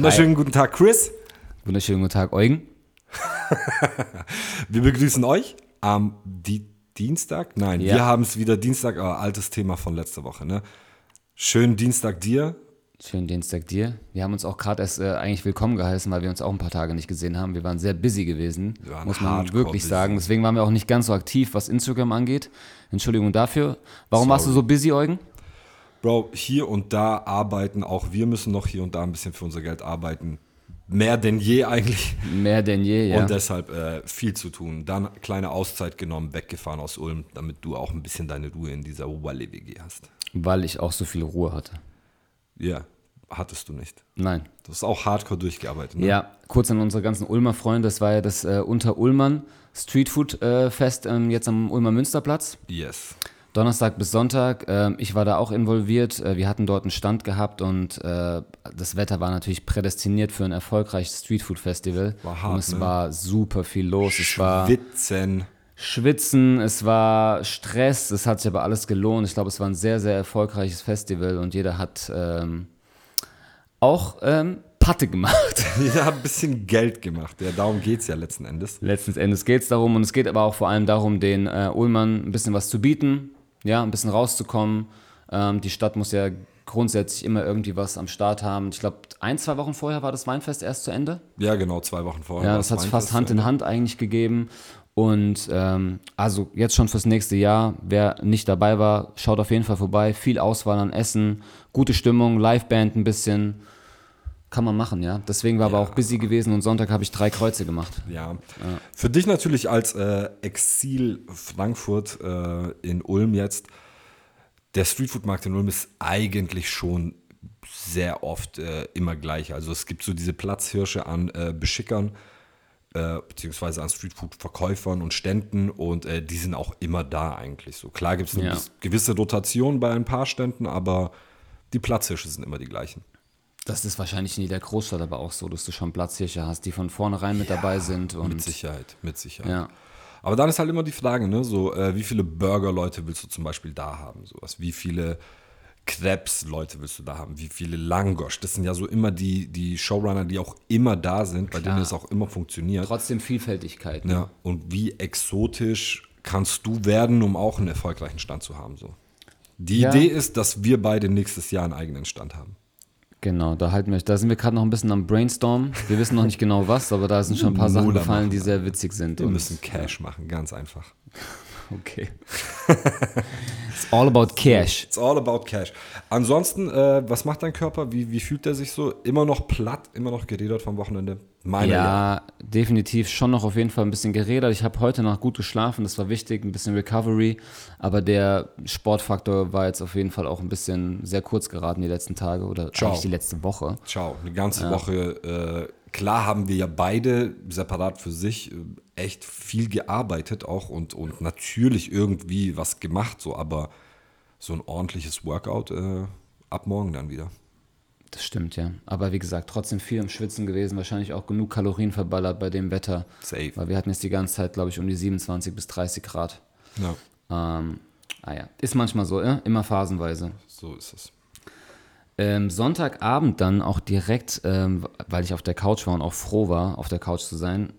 Wunderschönen guten Tag, Chris. Wunderschönen guten Tag, Eugen. Wir begrüßen euch am Di Dienstag. Nein, Ja. wir haben es wieder Dienstag, aber altes Thema von letzter Woche. Ne? Schönen Dienstag dir. Schönen Dienstag dir. Wir haben uns auch gerade erst äh, eigentlich willkommen geheißen, weil wir uns auch ein paar Tage nicht gesehen haben. Wir waren sehr busy gewesen, muss man hardcore wirklich busy. sagen. Deswegen waren wir auch nicht ganz so aktiv, was Instagram angeht. Entschuldigung dafür. Warum warst du Sorry. so busy, Eugen? Bro, hier und da arbeiten, auch wir müssen noch hier und da ein bisschen für unser Geld arbeiten. Mehr denn je eigentlich. Mehr denn je, ja. Und deshalb äh, viel zu tun. Dann kleine Auszeit genommen, weggefahren aus Ulm, damit du auch ein bisschen deine Ruhe in dieser Walle-WG hast. weil ich auch so viel Ruhe hatte. Ja, hattest du nicht. Nein. Du hast auch hardcore durchgearbeitet. Ne? Ja, kurz an unsere ganzen Ulmer Freunde. Das war ja das äh, Unter-Ullmann Streetfood-Fest ähm, jetzt am Ulmer Münsterplatz. Yes. Donnerstag bis Sonntag. ähm, ich war da auch involviert. Äh, wir hatten dort einen Stand gehabt und äh, das Wetter war natürlich prädestiniert für ein erfolgreiches Streetfood-Festival. War hart, und es ne? war super viel los. Es war Witzen. Schwitzen, es war Stress, es hat sich aber alles gelohnt. Ich glaube, es war ein sehr, sehr erfolgreiches Festival und jeder hat ähm, auch ähm, Patte gemacht. Ja, ein bisschen Geld gemacht. Ja, darum geht es ja letzten Endes. Letzten Endes geht es darum und es geht aber auch vor allem darum, den äh, Ulmern ein bisschen was zu bieten, ja, ein bisschen rauszukommen. Ähm, die Stadt muss ja grundsätzlich immer irgendwie was am Start haben. Ich glaube, ein, zwei Wochen vorher war das Weinfest erst zu Ende. Ja, genau, zwei Wochen vorher. Ja, war das hat Weinfest fast Hand in. Hand eigentlich gegeben. Und ähm, also jetzt schon fürs nächste Jahr, wer nicht dabei war, schaut auf jeden Fall vorbei. Viel Auswahl an Essen, gute Stimmung, Liveband ein bisschen. Kann man machen, ja. Deswegen war aber auch busy gewesen und Sonntag habe ich drei Kreuze gemacht. Ja. Für dich natürlich als äh, Exil Frankfurt äh, in Ulm jetzt, der Streetfood-Markt in Ulm ist eigentlich schon sehr oft äh, immer gleich. Also es gibt so diese Platzhirsche an äh, Beschickern, äh, beziehungsweise an Streetfood-Verkäufern und Ständen und äh, die sind auch immer da eigentlich so. Klar gibt es eine Ja. gewisse Rotation bei ein paar Ständen, aber die Platzhirsche sind immer die gleichen. Das ist wahrscheinlich in jeder Großstadt aber auch so, dass du schon Platzhirsche hast, die von vornherein mit dabei sind. Und Mit Sicherheit, mit Sicherheit. Ja. Aber dann ist halt immer die Frage, ne, so, äh, wie viele Burger-Leute willst du zum Beispiel da haben? Sowas, wie viele Krebs-Leute willst du da haben? Wie viele Langosch? Das sind ja so immer die, die Showrunner, die auch immer da sind, bei Klar. denen es auch immer funktioniert. trotzdem Vielfältigkeit. Ne? Ja, und wie exotisch kannst du werden, um auch einen erfolgreichen Stand zu haben? So. Die Ja. Idee ist, dass wir beide nächstes Jahr einen eigenen Stand haben. Genau, da halten wir, da sind wir gerade noch ein bisschen am Brainstorm. Wir wissen noch nicht genau was, aber da sind schon ein paar Sachen gefallen, die sehr witzig sind. Wir müssen Cash machen, ganz einfach. Okay. It's all about cash. It's all about cash. Ansonsten, äh, was macht dein Körper? Wie, wie fühlt er sich so? Immer noch platt, immer noch geredet vom Wochenende? Meine Ja, definitiv schon noch auf jeden Fall ein bisschen gerädert. Ich habe heute Nacht gut geschlafen, das war wichtig, ein bisschen Recovery. Aber der Sportfaktor war jetzt auf jeden Fall auch ein bisschen sehr kurz geraten die letzten Tage oder Ciao. eigentlich die letzte Woche. Ciao. Eine ganze Woche. Äh, klar haben wir ja beide separat für sich äh, echt viel gearbeitet auch und, und natürlich irgendwie was gemacht, so, aber so ein ordentliches Workout äh, ab morgen dann wieder. Das stimmt, ja. Aber wie gesagt, trotzdem viel im Schwitzen gewesen, wahrscheinlich auch genug Kalorien verballert bei dem Wetter. Safe. Weil wir hatten jetzt die ganze Zeit, glaube ich, um die 27 bis 30 Grad. Ja, Ähm, ah ja, ist manchmal so, ja? immer phasenweise. so ist es. Ähm, Sonntagabend dann auch direkt, ähm, weil ich auf der Couch war und auch froh war, auf der Couch zu sein,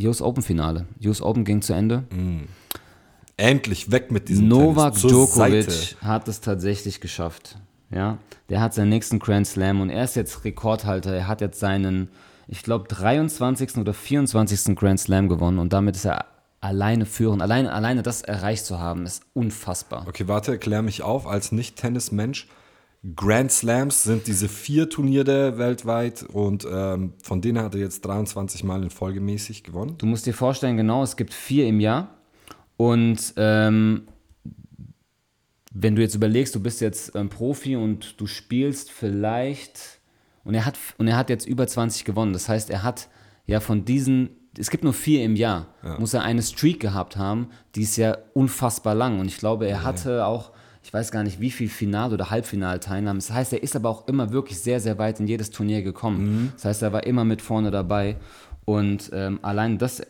US Open Finale. US Open ging zu Ende. Endlich weg mit diesem Novak Tennis. Djokovic Seite. hat es tatsächlich geschafft. Ja, der hat seinen nächsten Grand Slam und er ist jetzt Rekordhalter. Er hat jetzt seinen, ich glaube, 23. oder 24. Grand Slam gewonnen und damit ist er alleine führend. Alleine, alleine das erreicht zu haben, ist unfassbar. Okay, warte, klär mich auf. Als Nicht-Tennis-Mensch, Grand Slams sind diese vier Turniere weltweit und ähm, von denen hat er jetzt 23 Mal in Folge mäßig gewonnen. Du musst dir vorstellen, genau, es gibt vier im Jahr. Und ähm, wenn du jetzt überlegst, du bist jetzt ähm, Profi und du spielst vielleicht, und er, hat, und er hat jetzt über 20 gewonnen. Das heißt, er hat ja von diesen, es gibt nur vier im Jahr, muss er eine Streak gehabt haben, die ist ja unfassbar lang. Und ich glaube, er hatte auch, ich weiß gar nicht, wie viel Final- oder Halbfinalteilnahmen. Das heißt, er ist aber auch immer wirklich sehr, sehr weit in jedes Turnier gekommen. Das heißt, er war immer mit vorne dabei. Und ähm, allein das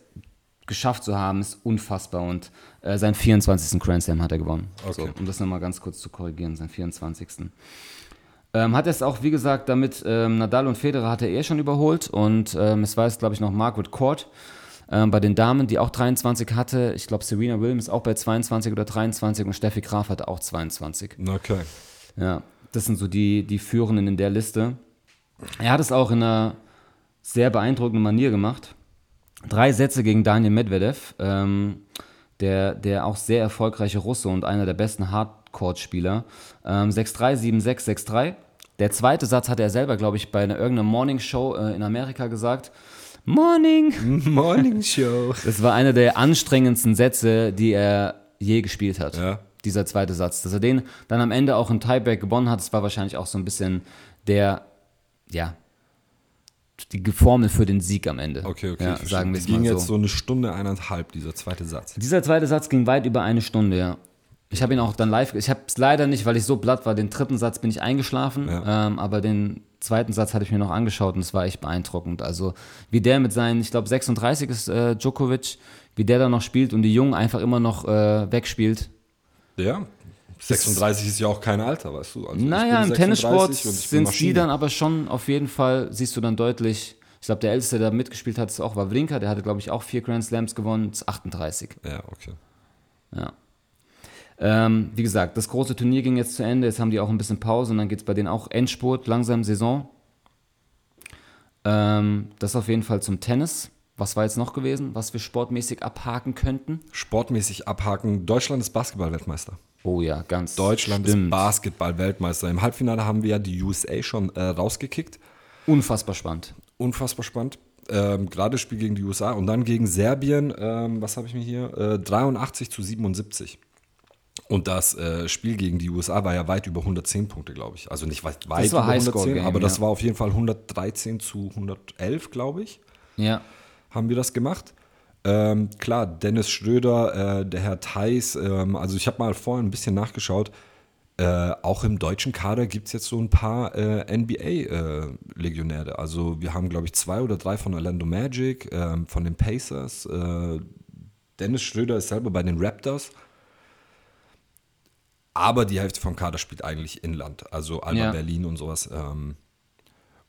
geschafft zu haben, ist unfassbar. Und äh, seinen 24. Grand Slam hat er gewonnen. Okay. So, um das nochmal ganz kurz zu korrigieren, seinen 24. Ähm, hat es auch, wie gesagt, damit ähm, Nadal und Federer hat er eh schon überholt und ähm, es war jetzt, glaube ich, noch Margaret Court ähm, bei den Damen, die auch 23 hatte. Ich glaube, Serena Williams auch bei 22 oder 23 und Steffi Graf hatte auch 22. Okay. Ja, das sind so die, die Führenden in der Liste. Er hat es auch in einer sehr beeindruckenden Manier gemacht. Drei Sätze gegen Daniel Medvedev, ähm, der, der auch sehr erfolgreiche Russe und einer der besten Hardcourt-Spieler. Ähm, 6-3, 7-6, 6-3. Der zweite Satz hat er selber, glaube ich, bei einer irgendeiner Morning Show äh, in Amerika gesagt. Morning! Morning Show. Das war einer der anstrengendsten Sätze, die er je gespielt hat. Ja. Dieser zweite Satz. Dass er den dann am Ende auch im Tiebreak gewonnen hat, das war wahrscheinlich auch so ein bisschen der, ja, die Formel für den Sieg am Ende. Okay, okay. Ja, sagen wir es ging mal jetzt so. so eine Stunde, eineinhalb, dieser zweite Satz. Dieser zweite Satz ging weit über eine Stunde, ja. Ich habe ihn auch dann live, ich habe es leider nicht, weil ich so platt war, den dritten Satz bin ich eingeschlafen, Ja. ähm, aber den zweiten Satz hatte ich mir noch angeschaut und es war echt beeindruckend. Also wie der mit seinen, ich glaube 36 ist äh, Djokovic, wie der da noch spielt und die Jungen einfach immer noch äh, wegspielt. Ja. 36 ist ja auch kein Alter, weißt du. Also Naja, im Tennissport 36 und ich bin sind Maschine. dann aber schon auf jeden Fall, siehst du dann deutlich, ich glaube der Älteste, der mitgespielt hat, ist auch Wawrinka, der hatte glaube ich auch vier Grand Slams gewonnen, ist 38. Ja, okay. Ja. Ähm, wie gesagt, das große Turnier ging jetzt zu Ende. Jetzt haben die auch ein bisschen Pause und dann geht es bei denen auch Endspurt, langsam Saison. Ähm, das auf jeden Fall zum Tennis. Was war jetzt noch gewesen, was wir sportmäßig abhaken könnten? Sportmäßig abhaken. Deutschland ist Basketball-Weltmeister. Oh ja, ganz. Deutschland stimmt. ist Basketball-Weltmeister. Im Halbfinale haben wir ja die USA schon äh, rausgekickt. Unfassbar spannend. Unfassbar spannend. Ähm, Gerade das Spiel gegen die USA und dann gegen Serbien, ähm, was habe ich mir hier? Äh, 83 zu 77. Und das äh, Spiel gegen die USA war ja weit über 110 Punkte, glaube ich. Also nicht weit, weit über Highscore-Game, aber das ja. war auf jeden Fall 113 zu 111, glaube ich. Ja. haben wir das gemacht. Ähm, klar, Dennis Schröder, äh, der Herr Theis, ähm, also ich habe mal vorhin ein bisschen nachgeschaut. Äh, auch im deutschen Kader gibt es jetzt so ein paar äh, NBA-Legionäre. also wir haben, glaube ich, zwei oder drei von Orlando Magic, ähm, von den Pacers. Äh, Dennis Schröder ist selber bei den Raptors. Aber die Hälfte vom Kader spielt eigentlich Inland, also Alba Ja. Berlin und sowas. Ähm,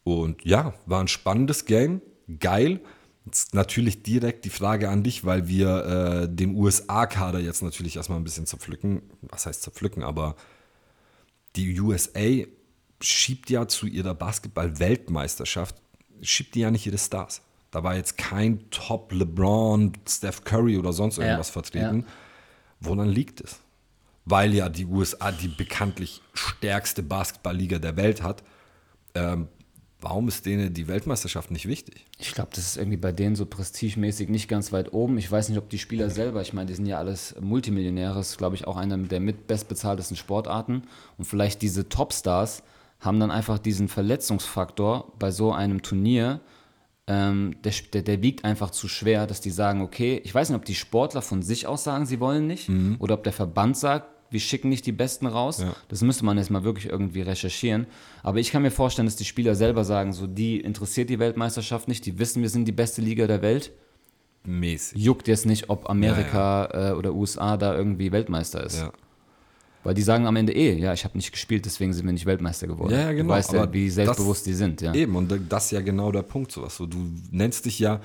und ja, war ein spannendes Game, geil. Jetzt natürlich direkt die Frage an dich, weil wir äh, den USA-Kader jetzt natürlich erstmal ein bisschen zerpflücken. Was heißt zerpflücken? Aber die USA schiebt ja zu ihrer Basketball-Weltmeisterschaft, schiebt die ja nicht ihre Stars. Da war jetzt kein Top LeBron, Steph Curry oder sonst irgendwas Ja, vertreten. Woran liegt es? Weil ja die USA die bekanntlich stärkste Basketballliga der Welt hat. Ähm, warum ist denen die Weltmeisterschaft nicht wichtig? Ich glaube, das ist irgendwie bei denen so prestigemäßig nicht ganz weit oben. Ich weiß nicht, ob die Spieler selber, ich meine, die sind ja alles Multimillionäre, ist, glaube ich, auch einer der mit bestbezahltesten Sportarten. Und vielleicht diese Topstars haben dann einfach diesen Verletzungsfaktor bei so einem Turnier, ähm, der, der, der wiegt einfach zu schwer, dass die sagen, okay, ich weiß nicht, ob die Sportler von sich aus sagen, sie wollen nicht, oder ob der Verband sagt, wir schicken nicht die Besten raus. Ja. Das müsste man jetzt mal wirklich irgendwie recherchieren. Aber ich kann mir vorstellen, dass die Spieler selber sagen, so die interessiert die Weltmeisterschaft nicht, die wissen, wir sind die beste Liga der Welt. Mäßig. Juckt jetzt nicht, ob Amerika Äh, oder USA da irgendwie Weltmeister ist. Ja. Weil die sagen am Ende eh, ja, ich habe nicht gespielt, deswegen sind wir nicht Weltmeister geworden. Ja, ja, genau, Du weißt ja, wie selbstbewusst das- die sind, ja. Eben, und das ist ja genau der Punkt. Sowas. So, du nennst dich ja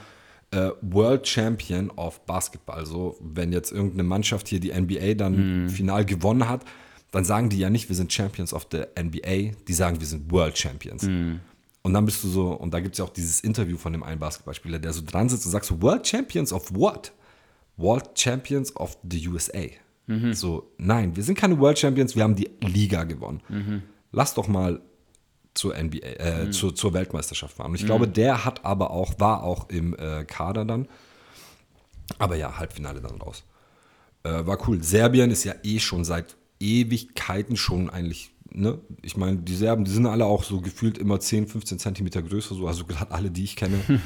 äh, World Champion of Basketball. Also, wenn jetzt irgendeine Mannschaft hier die NBA dann Mhm. final gewonnen hat, dann sagen die ja nicht, wir sind Champions of the NBA, die sagen, wir sind World Champions. Mhm. Und dann bist du so, und da gibt es ja auch dieses Interview von dem einen Basketballspieler, der so dran sitzt und sagt so, World Champions of what? World Champions of the USA. Mhm. So, nein, wir sind keine World Champions, wir haben die Liga gewonnen. Mhm. Lass doch mal zur NBA, äh, zur, zur Weltmeisterschaft fahren. Und ich glaube, der hat aber auch, war auch im äh, Kader dann. Aber ja, Halbfinale dann raus. Äh, war cool. Serbien ist ja eh schon seit Ewigkeiten schon eigentlich, ne? Ich meine, die Serben, die sind alle auch so gefühlt immer 10, 15 Zentimeter größer, so, also gerade alle, die ich kenne.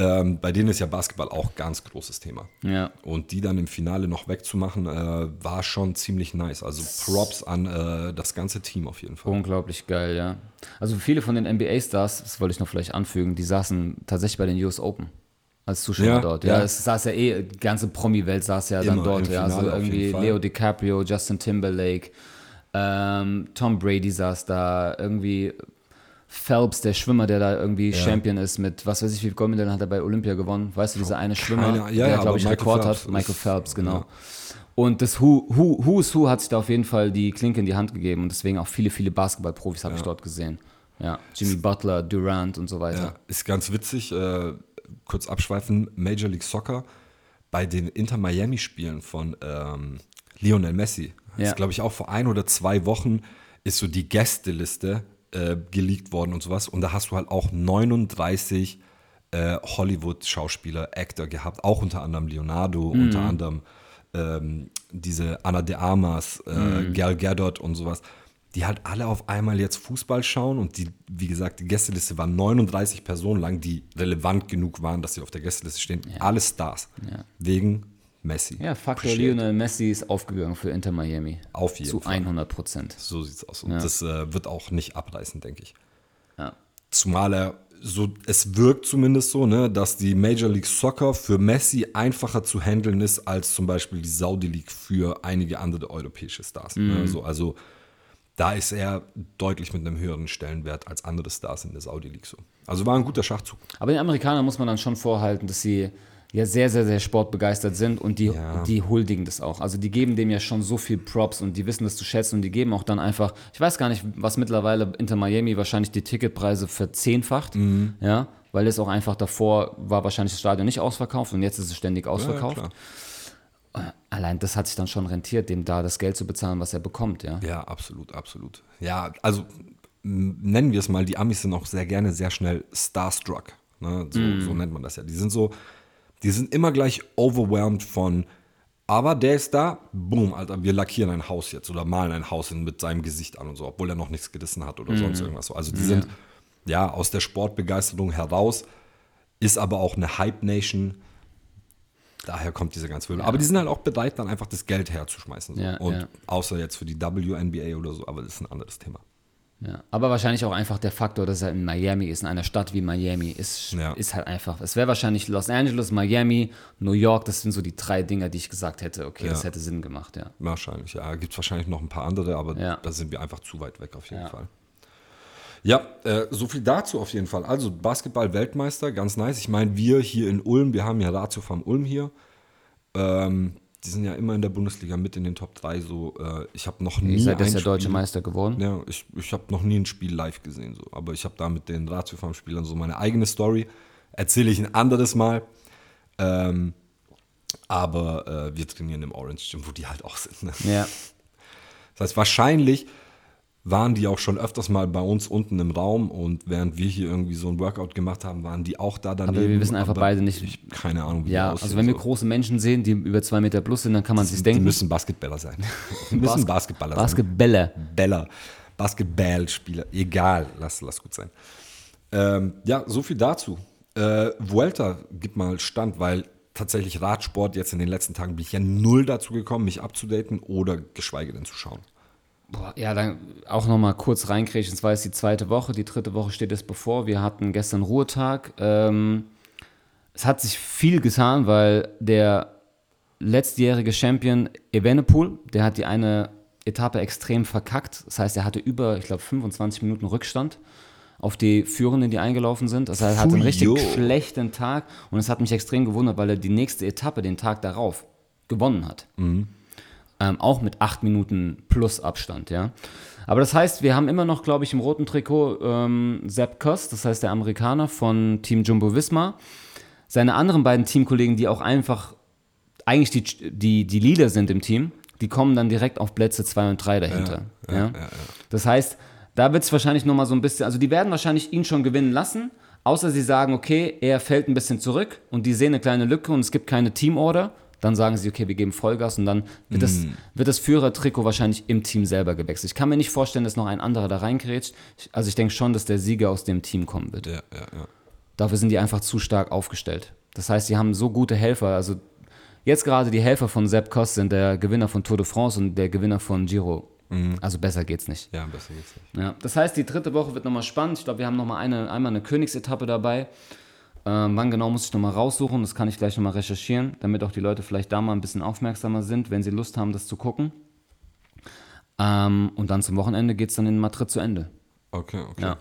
ähm, bei denen ist ja Basketball auch ganz großes Thema. Ja. Und die dann im Finale noch wegzumachen, äh, war schon ziemlich nice. Also Props an äh, das ganze Team auf jeden Fall. Unglaublich geil, ja. Also viele von den NBA-Stars, das wollte ich noch vielleicht anfügen, die saßen tatsächlich bei den US Open als Zuschauer Ja, dort. Ja, ja. es saß ja eh, die ganze Promi-Welt saß ja dann Immer dort. im Ja, also irgendwie. Leo DiCaprio, Justin Timberlake, Ähm, Tom Brady saß da, irgendwie Phelps, der Schwimmer, der da irgendwie Champion ist mit, was weiß ich, wie viele Goldmedaillen hat er bei Olympia gewonnen. Weißt du, dieser eine Schwimmer, Keine- ja, ja, der, aber glaube ich, Michael Rekord Phelps hat. Michael Phelps, genau. ja. Und das Who, Who, Who's Who hat sich da auf jeden Fall die Klinke in die Hand gegeben und deswegen auch viele, viele Basketballprofis habe ich dort gesehen. Ja, Jimmy Butler, Durant und so weiter. Ja, ist ganz witzig, äh, kurz abschweifen, Major League Soccer bei den Inter-Miami-Spielen von ähm, Lionel Messi. Ja. Ist, glaube ich, auch vor ein oder zwei Wochen ist so die Gästeliste äh, geleakt worden und sowas. Und da hast du halt auch 39 äh, Hollywood-Schauspieler, Actor gehabt, auch unter anderem Leonardo, Mhm. unter anderem ähm, diese Anna de Armas, äh, Mhm. Gal Gadot und sowas, die halt alle auf einmal jetzt Fußball schauen und die, wie gesagt, die Gästeliste war 39 Personen lang, die relevant genug waren, dass sie auf der Gästeliste stehen. Alle Stars. Wegen Messi. Ja, Faktor. Lionel Messi ist aufgegangen für Inter Miami. Auf jeden Zu Fall. 100 Prozent. So sieht's aus. Und das äh, wird auch nicht abreißen, denke ich. Ja. Zumal er so, es wirkt zumindest so, ne, dass die Major League Soccer für Messi einfacher zu handeln ist als zum Beispiel die Saudi League für einige andere europäische Stars. Ne? So, also da ist er deutlich mit einem höheren Stellenwert als andere Stars in der Saudi League so. Also war ein guter Schachzug. Aber den Amerikanern muss man dann schon vorhalten, dass sie ja sehr, sehr, sehr sportbegeistert sind und die, Ja. die huldigen das auch. Also die geben dem ja schon so viel Props und die wissen das zu schätzen und die geben auch dann einfach, ich weiß gar nicht, was mittlerweile Inter Miami wahrscheinlich die Ticketpreise verzehnfacht, Mhm. ja, weil es auch einfach davor war wahrscheinlich das Stadion nicht ausverkauft und jetzt ist es ständig ausverkauft. klar. Allein das hat sich dann schon rentiert, dem da das Geld zu bezahlen, was er bekommt, ja. Ja, absolut, absolut. Ja, also nennen wir es mal, die Amis sind auch sehr gerne sehr schnell starstruck. Ne? So, so nennt man das ja. Die sind so, die sind immer gleich overwhelmed von, aber der ist da, boom, Alter, wir lackieren ein Haus jetzt oder malen ein Haus mit seinem Gesicht an und so, obwohl er noch nichts gerissen hat oder sonst irgendwas so. Also die sind ja aus der Sportbegeisterung heraus, ist aber auch eine Hype-Nation. Daher kommt diese ganze Wirbel. Aber die sind halt auch bereit, dann einfach das Geld herzuschmeißen. So. Ja, und ja. außer jetzt für die WNBA oder so, aber das ist ein anderes Thema. Ja, aber wahrscheinlich auch einfach der Faktor, dass er in Miami ist, in einer Stadt wie Miami, ist, Ja. ist halt einfach. Es wäre wahrscheinlich Los Angeles, Miami, New York, das sind so die drei Dinger, die ich gesagt hätte, okay, das Ja. hätte Sinn gemacht, ja. Wahrscheinlich, ja. Gibt es wahrscheinlich noch ein paar andere, aber da sind wir einfach zu weit weg auf jeden. Fall. Ja, äh, so viel dazu auf jeden Fall. Also Basketball-Weltmeister, ganz nice. Ich meine, wir hier in Ulm, wir haben ja Ratio vom Ulm hier. Ähm, die sind ja immer in der Bundesliga mit in den Top 3. So, äh, ich habe noch nie Ihr seid ein jetzt der deutsche Spiel- Meister geworden. Ja, ich, ich habe noch nie ein Spiel live gesehen, so. aber ich habe da mit den Ratiofarm-Spielern so meine eigene Story. Erzähle ich ein anderes Mal. Ähm, aber äh, wir trainieren im Orange Gym, wo die halt auch sind. Ne? Ja. Das heißt, wahrscheinlich waren die auch schon öfters mal bei uns unten im Raum und während wir hier irgendwie so ein Workout gemacht haben, waren die auch da daneben. Aber wir wissen einfach beide nicht. Ich, keine Ahnung, wie Ja, die also wenn wir so. große Menschen sehen, die über zwei Meter plus sind, dann kann man sich Die denken. müssen Basketballer sein. Die müssen Bas- Basketballer sein. Basketbälle. Beller, Basketballspieler, egal, lass, lass gut sein. Ähm, ja, so viel dazu. Äh, Vuelta, gib mal Stand, weil tatsächlich Radsport jetzt in den letzten Tagen bin ich ja null dazu gekommen, mich abzudaten oder geschweige denn zu schauen. Boah, ja, dann auch nochmal kurz reinkriegen. Es war jetzt die zweite Woche, die dritte Woche steht jetzt bevor. Wir hatten gestern Ruhetag. Ähm, es hat sich viel getan, weil der letztjährige Champion Evenepoel, der hat die eine Etappe extrem verkackt. Das heißt, er hatte über, ich glaube, 25 Minuten Rückstand auf die Führenden, die eingelaufen sind. Das heißt, er hatte einen richtig Fujo. schlechten Tag und es hat mich extrem gewundert, weil er die nächste Etappe, den Tag darauf, gewonnen hat. Ähm, auch mit acht Minuten plus Abstand, ja. Aber das heißt, wir haben immer noch, glaube ich, im roten Trikot ähm, Sepp Koss, das heißt der Amerikaner von Team Jumbo Visma. Seine anderen beiden Teamkollegen, die auch einfach eigentlich die, die, die Leader sind im Team, die kommen dann direkt auf Plätze 2 und 3 dahinter. Ja, Das heißt, da wird es wahrscheinlich nochmal so ein bisschen, also die werden wahrscheinlich ihn schon gewinnen lassen, außer sie sagen, okay, er fällt ein bisschen zurück und die sehen eine kleine Lücke und es gibt keine Teamorder. Dann sagen sie, okay, wir geben Vollgas und dann wird, das, wird das Führertrikot wahrscheinlich im Team selber gewechselt. Ich kann mir nicht vorstellen, dass noch ein anderer da reinkrätscht. Ich- Also ich denke schon, dass der Sieger aus dem Team kommen wird. Ja, ja, ja. Dafür sind die einfach zu stark aufgestellt. Das heißt, sie haben so gute Helfer. Also jetzt gerade die Helfer von Sepp Koss sind der Gewinner von Tour de France und der Gewinner von Giro. Also besser geht's nicht. Ja, besser geht's nicht. Ja, das heißt, die dritte Woche wird nochmal spannend. Ich glaube, wir haben nochmal eine, einmal eine Königsetappe dabei. Ähm, wann genau muss ich nochmal raussuchen? Das kann ich gleich nochmal recherchieren, damit auch die Leute vielleicht da mal ein bisschen aufmerksamer sind, wenn sie Lust haben, das zu gucken. Ähm, und dann zum Wochenende geht es dann in Madrid zu Ende. Okay, okay. Ja.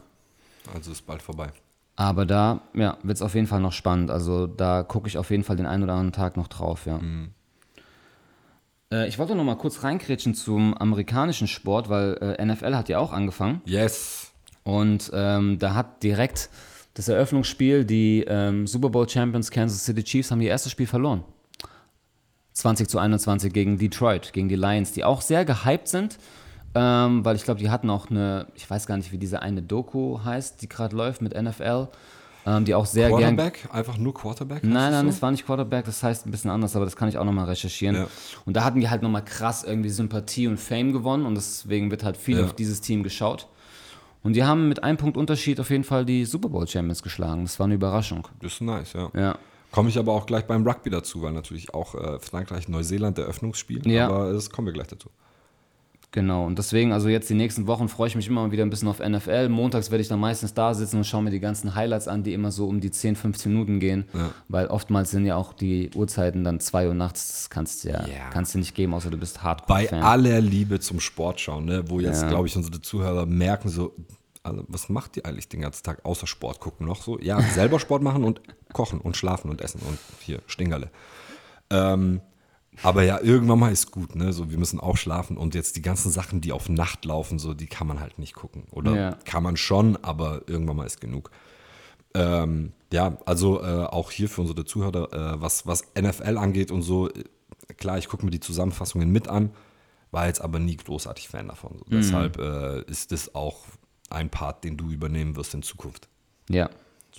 Also ist bald vorbei. Aber da ja, wird es auf jeden Fall noch spannend. Also da gucke ich auf jeden Fall den einen oder anderen Tag noch drauf, ja. Äh, ich wollte noch mal kurz reinkrätschen zum amerikanischen Sport, weil äh, NFL hat ja auch angefangen. Yes. Und ähm, da hat direkt das Eröffnungsspiel, die ähm, Super Bowl Champions Kansas City Chiefs haben ihr erstes Spiel verloren. 20 zu 21 gegen Detroit, gegen die Lions, die auch sehr gehypt sind, ähm, weil ich glaube, die hatten auch eine, ich weiß gar nicht, wie diese eine Doku heißt, die gerade läuft mit NFL, ähm, die auch sehr gern. Quarterback? Einfach nur Quarterback? Nein, nein, es das war nicht Quarterback, das heißt ein bisschen anders, aber das kann ich auch nochmal recherchieren. Ja. Und da hatten die halt nochmal krass irgendwie Sympathie und Fame gewonnen und deswegen wird halt viel Ja. auf dieses Team geschaut. Und die haben mit einem Punkt Unterschied auf jeden Fall die Super Bowl Champions geschlagen. Das war eine Überraschung. Das ist nice, ja. Ja. Komme ich aber auch gleich beim Rugby dazu, weil natürlich auch äh, Frankreich, Neuseeland der Eröffnungsspiel. Ja. Aber das kommen wir gleich dazu. Genau, und deswegen, also jetzt die nächsten Wochen freue ich mich immer mal wieder ein bisschen auf NFL. Montags werde ich dann meistens da sitzen und schaue mir die ganzen Highlights an, die immer so um die 10, 15 Minuten gehen. Ja. Weil oftmals sind ja auch die Uhrzeiten dann 2 Uhr nachts. Das kannst du ja, Ja. kannst du nicht geben, außer du bist Bei Hardcore-Fan. aller Liebe zum Sport schauen, ne, wo jetzt, Ja. glaube ich, unsere Zuhörer merken so, also, was macht ihr eigentlich den ganzen Tag außer Sport gucken noch so? Ja, selber Sport machen und kochen und schlafen und essen und hier Stingerle. Ähm, aber ja, irgendwann mal ist gut, ne? So, wir müssen auch schlafen und jetzt die ganzen Sachen, die auf Nacht laufen, so, die kann man halt nicht gucken. Oder Ja. kann man schon, aber irgendwann mal ist genug. Ähm, ja, also äh, auch hier für unsere Zuhörer, äh, was, was NFL angeht und so, äh, klar, ich gucke mir die Zusammenfassungen mit an, war jetzt aber nie großartig Fan davon. So. Deshalb äh, ist das auch ein Part, den du übernehmen wirst in Zukunft. Ja.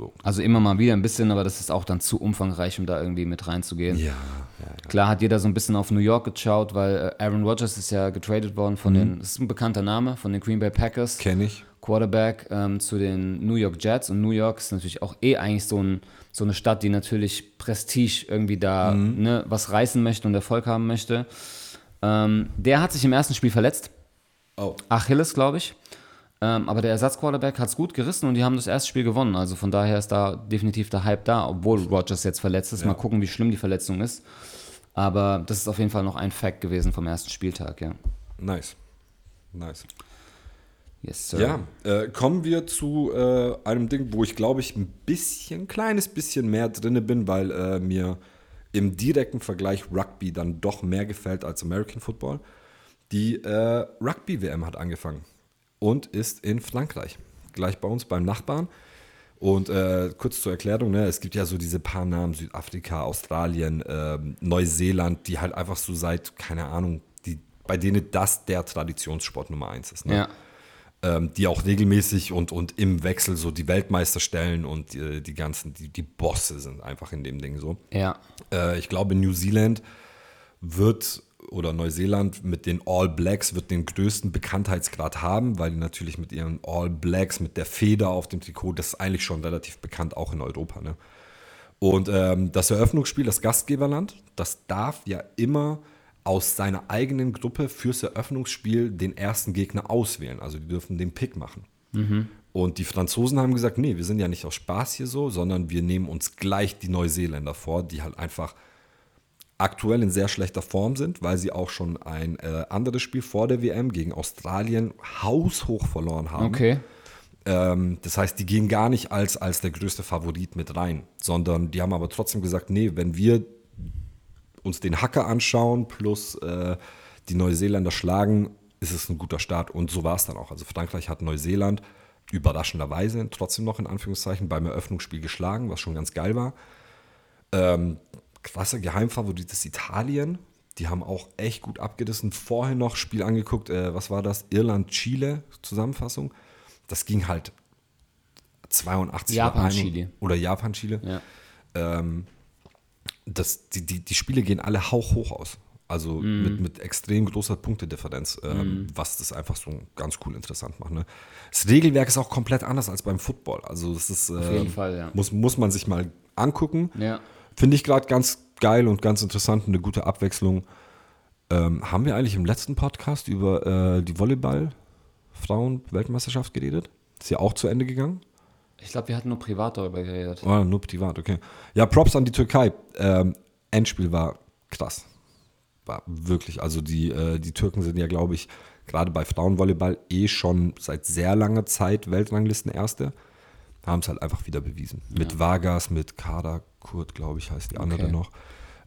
So. Also immer mal wieder ein bisschen, aber das ist auch dann zu umfangreich, um da irgendwie mit reinzugehen. Ja, ja, Klar hat jeder so ein bisschen auf New York geschaut, weil äh, Aaron Rodgers ist ja getradet worden von den, das ist ein bekannter Name, von den Green Bay Packers. kenne ich. Quarterback ähm, zu den New York Jets und New York ist natürlich auch eh eigentlich so, ein, so eine Stadt, die natürlich Prestige irgendwie da ne, was reißen möchte und Erfolg haben möchte. Ähm, der hat sich im ersten Spiel verletzt, Oh. Achilles, glaube ich. Ähm, aber der Ersatzquarterback hat es gut gerissen und die haben das erste Spiel gewonnen. Also von daher ist da definitiv der Hype da, obwohl Rodgers jetzt verletzt ist. Mal gucken, wie schlimm die Verletzung ist. Aber das ist auf jeden Fall noch ein Fact gewesen vom ersten Spieltag, ja. Nice. Nice. Yes, sir. Ja, äh, kommen wir zu äh, einem Ding, wo ich glaube ich ein bisschen, kleines bisschen mehr drinne bin, weil äh, mir im direkten Vergleich Rugby dann doch mehr gefällt als American Football. Die äh, Rugby-WM hat angefangen und ist in Frankreich, gleich bei uns beim Nachbarn. Und äh, kurz zur Erklärung, ne, es gibt ja so diese paar Namen, Südafrika, Australien, ähm, Neuseeland, die halt einfach so seit, keine Ahnung, die, bei denen das der Traditionssport Nummer eins ist. Ne? Ja. ähm, die auch regelmäßig und, und im Wechsel so die Weltmeister stellen und die, die ganzen, die, die Bosse sind einfach in dem Ding so. Ja. Äh, ich glaube, New Zealand wird oder Neuseeland mit den All Blacks wird den größten Bekanntheitsgrad haben, weil die natürlich mit ihren All Blacks, mit der Feder auf dem Trikot, das ist eigentlich schon relativ bekannt, auch in Europa. Ne? Und ähm, das Eröffnungsspiel, das Gastgeberland, das darf ja immer aus seiner eigenen Gruppe fürs Eröffnungsspiel den ersten Gegner auswählen. Also die dürfen den Pick machen. Und die Franzosen haben gesagt, nee, wir sind ja nicht aus Spaß hier so, sondern wir nehmen uns gleich die Neuseeländer vor, die halt einfach aktuell in sehr schlechter Form sind, weil sie auch schon ein äh, anderes Spiel vor der WM gegen Australien haushoch verloren haben. Okay. Ähm, das heißt, die gehen gar nicht als, als der größte Favorit mit rein, sondern die haben aber trotzdem gesagt, nee, wenn wir uns den Hacker anschauen plus äh, die Neuseeländer schlagen, ist es ein guter Start. Und so war es dann auch. Also Frankreich hat Neuseeland überraschenderweise trotzdem noch in Anführungszeichen beim Eröffnungsspiel geschlagen, was schon ganz geil war. Ähm, klasse Geheimfavorit ist Italien. Die haben auch echt gut abgerissen. Vorher noch Spiel angeguckt, äh, was war das? Irland-Chile, Zusammenfassung. Das ging halt 82 Japan, oder Japan-Chile. Ja. Ähm, das, die, die, die Spiele gehen alle hauchhoch aus. Also mit, mit extrem großer Punktedifferenz, ähm, was das einfach so ganz cool interessant macht. Ne? Das Regelwerk ist auch komplett anders als beim Football. Also das ist, Auf jeden Fall, ja. muss, muss man sich mal angucken. Ja. Finde ich gerade ganz geil und ganz interessant, eine gute Abwechslung. Ähm, haben wir eigentlich im letzten Podcast über äh, die Volleyball-Frauen-Weltmeisterschaft geredet? Ist ja auch zu Ende gegangen? Ich glaube, wir hatten nur privat darüber geredet. Oh, nur privat, okay. Ja, Props an die Türkei. Ähm, Endspiel war krass. War wirklich, also die, äh, die Türken sind ja, glaube ich, gerade bei Frauenvolleyball eh schon seit sehr langer Zeit Weltranglisten Erste. Haben es halt einfach wieder bewiesen. Mit Vargas, mit Kader Kurt, glaube ich, heißt die andere Okay. noch.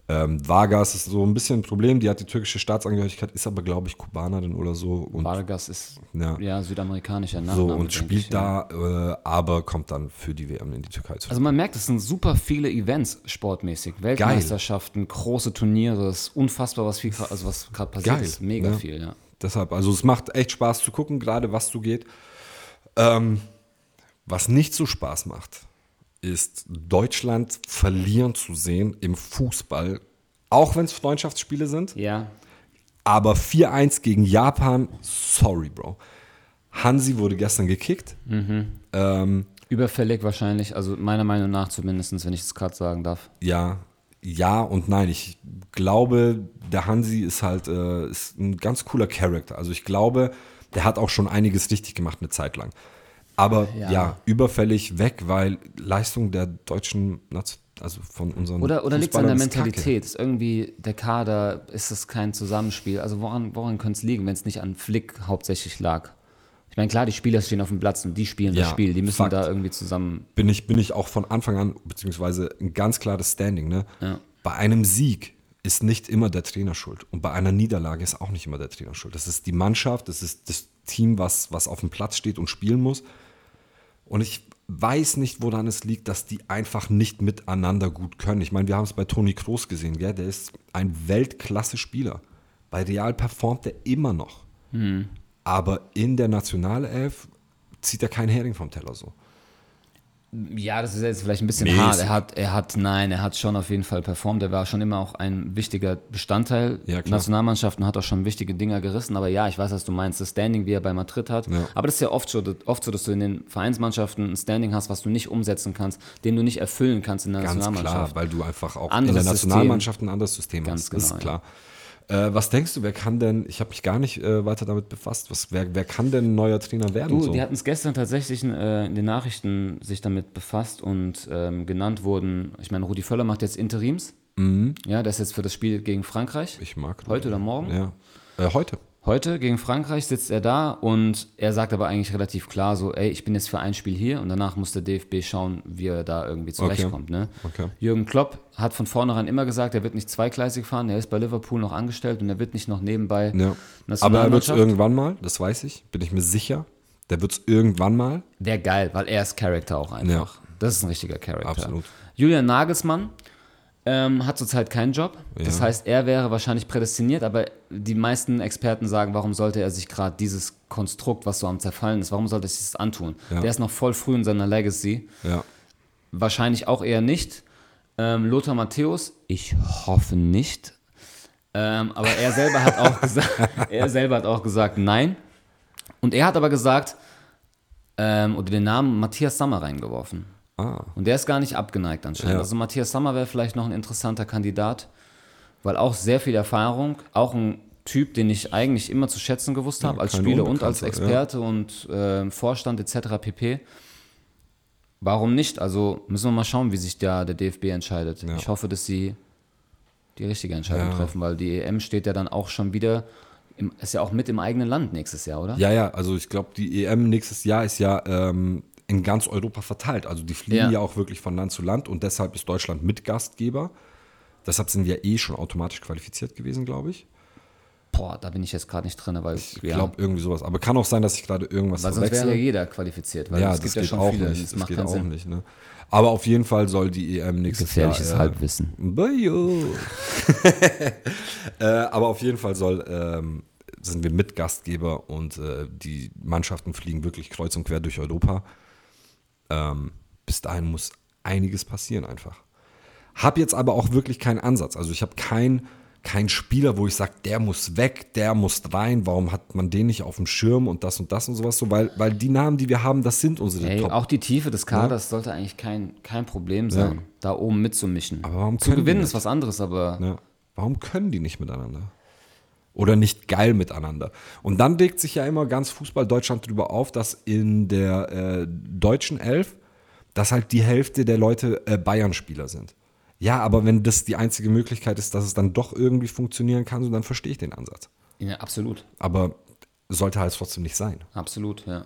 Ähm, Vargas ist so ein bisschen ein Problem, die hat die türkische Staatsangehörigkeit, ist aber, glaube ich, Kubanerin oder so. Und, Vargas ist Ja. ja, südamerikanischer Nachname. so, und spielt ich, ja. da, äh, aber kommt dann für die WM in die Türkei zurück. Also man merkt, es sind super viele Events sportmäßig. Weltmeisterschaften, große Turniere, es ist unfassbar, was viel, also was gerade passiert Geil, ist. Mega ja. viel, ja. Deshalb, also es macht echt Spaß zu gucken, gerade was so geht. Ähm, was nicht so Spaß macht, ist Deutschland verlieren zu sehen im Fußball, auch wenn es Freundschaftsspiele sind. Ja, Aber 4-1 gegen Japan, sorry, Bro. Hansi wurde gestern gekickt. Ähm, überfällig wahrscheinlich, also meiner Meinung nach zumindest, wenn ich es gerade sagen darf. ja, ja und nein. Ich glaube, der Hansi ist halt äh, ist ein ganz cooler Charakter. Also ich glaube, der hat auch schon einiges richtig gemacht eine Zeit lang. Aber ja, Ja. überfällig weg, weil Leistung der deutschen, Nation- also von unseren Oder, oder liegt es an der. Mentalität? Ist irgendwie der Kader, ist es kein Zusammenspiel? Also woran, woran könnte es liegen, wenn es nicht an Flick hauptsächlich lag? Ich meine, klar, die Spieler stehen auf dem Platz und die spielen das Ja, Spiel. Die müssen Fakt. da irgendwie zusammen. bin ich, bin ich auch von Anfang an, beziehungsweise ein ganz klares Standing. Ne? Ja. Bei einem Sieg ist nicht immer der Trainer schuld. Und bei einer Niederlage ist auch nicht immer der Trainer schuld. Das ist die Mannschaft, das ist das Team, was, was auf dem Platz steht und spielen muss. Und ich weiß nicht, woran es liegt, dass die einfach nicht miteinander gut können. Ich meine, wir haben es bei Toni Kroos gesehen, gell? der ist ein Weltklasse-Spieler. Bei Real performt er immer noch. Aber in der Nationalelf zieht er keinen Hering vom Teller so. Ja, das ist jetzt vielleicht ein bisschen Nee, hart. Er hat, er hat, nein, er hat schon auf jeden Fall performt. Er war schon immer auch ein wichtiger Bestandteil Ja, klar. Nationalmannschaften, hat auch schon wichtige Dinger gerissen. Aber ja, ich weiß, was du meinst. Das Standing, wie er bei Madrid hat. Ja. Aber das ist ja oft so, oft so, dass du in den Vereinsmannschaften ein Standing hast, was du nicht umsetzen kannst, den du nicht erfüllen kannst in der Ganz klar, Nationalmannschaft. weil du einfach auch Anderes in der Nationalmannschaft ein anderes System Ganz hast. Genau, ist klar. Äh, was denkst du, wer kann denn, ich habe mich gar nicht äh, weiter damit befasst, was, wer, wer kann denn ein neuer Trainer werden? Du, so? die hatten es gestern tatsächlich äh, in den Nachrichten sich damit befasst und ähm, genannt wurden, ich meine, Rudi Völler macht jetzt Interims. Ja, das ist jetzt für das Spiel gegen Frankreich. Mhm. ich mag Heute oder morgen? Ja. Äh, heute. Heute gegen Frankreich sitzt er da und er sagt aber eigentlich relativ klar so, ey, ich bin jetzt für ein Spiel hier und danach muss der DFB schauen, wie er da irgendwie zurechtkommt. Ne? Okay. Jürgen Klopp hat von vornherein immer gesagt, er wird nicht zweigleisig fahren, er ist bei Liverpool noch angestellt und er wird nicht noch nebenbei Ja. Aber er wird es irgendwann mal, das weiß ich, bin ich mir sicher. Der wird es irgendwann mal. Wäre geil, weil er ist Charakter auch einfach. Das ist ein richtiger Charakter. Absolut. Julian Nagelsmann ähm, hat zurzeit keinen Job. Das Ja. heißt, er wäre wahrscheinlich prädestiniert, aber die meisten Experten sagen, warum sollte er sich gerade dieses Konstrukt, was so am Zerfallen ist, warum sollte er sich das antun? Ja. Der ist noch voll früh in seiner Legacy. Ja. Wahrscheinlich auch eher nicht. Ähm, Lothar Matthäus, ich hoffe nicht. Ähm, aber er selber hat auch gesagt, er selber hat auch gesagt, nein. Und er hat aber gesagt, ähm, oder den Namen Matthias Sammer reingeworfen. Ah. Und der ist gar nicht abgeneigt anscheinend. Ja. Also Matthias Sammer wäre vielleicht noch ein interessanter Kandidat, weil auch sehr viel Erfahrung, auch ein Typ, den ich eigentlich immer zu schätzen gewusst habe, als kein Spieler und als Experte und äh, Vorstand etc. pp. Warum nicht? Also müssen wir mal schauen, wie sich der, der DFB entscheidet. Ja. Ich hoffe, dass sie die richtige Entscheidung Ja. treffen, weil die EM steht ja dann auch schon wieder, im, ist ja auch mit im eigenen Land nächstes Jahr, oder? Ja, ja, also ich glaube, die EM nächstes Jahr ist ja ähm, in ganz Europa verteilt. Also die fliegen Ja. ja. auch wirklich von Land zu Land und deshalb ist Deutschland Mitgastgeber. Deshalb sind wir eh schon automatisch qualifiziert gewesen, glaube ich. Boah, da bin ich jetzt gerade nicht drin, weil Ich glaube irgendwie sowas. Aber kann auch sein, dass ich gerade irgendwas weil sonst wäre ja jeder qualifiziert, weil ja, es das gibt ja geht schon auch viele, nicht. das Das macht geht auch Sinn. nicht. Ne? Aber auf jeden Fall soll die EM nächstes Gefährliches Jahr. Halbwissen. Bayo. äh, aber auf jeden Fall soll, ähm, sind wir Mitgastgeber und äh, die Mannschaften fliegen wirklich kreuz und quer durch Europa. Ähm, bis dahin muss einiges passieren einfach. Hab jetzt aber auch wirklich keinen Ansatz. Also ich habe keinen kein Spieler, wo ich sage, der muss weg, der muss rein, warum hat man den nicht auf dem Schirm und das und das und sowas so, weil, weil die Namen, die wir haben, das sind unsere Ey, Top. auch die Tiefe des Kaders sollte eigentlich kein, kein Problem sein, Ja. da oben mitzumischen. Aber warum Zu gewinnen ist was anderes, aber Ja. Warum können die nicht miteinander? Oder nicht geil miteinander? Und dann regt sich ja immer ganz Fußball Deutschland darüber auf, dass in der äh, deutschen Elf, dass halt die Hälfte der Leute äh, Bayern-Spieler sind. Ja, aber wenn das die einzige Möglichkeit ist, dass es dann doch irgendwie funktionieren kann, so dann verstehe ich den Ansatz. ja, absolut. Aber sollte halt trotzdem nicht sein. Absolut, ja.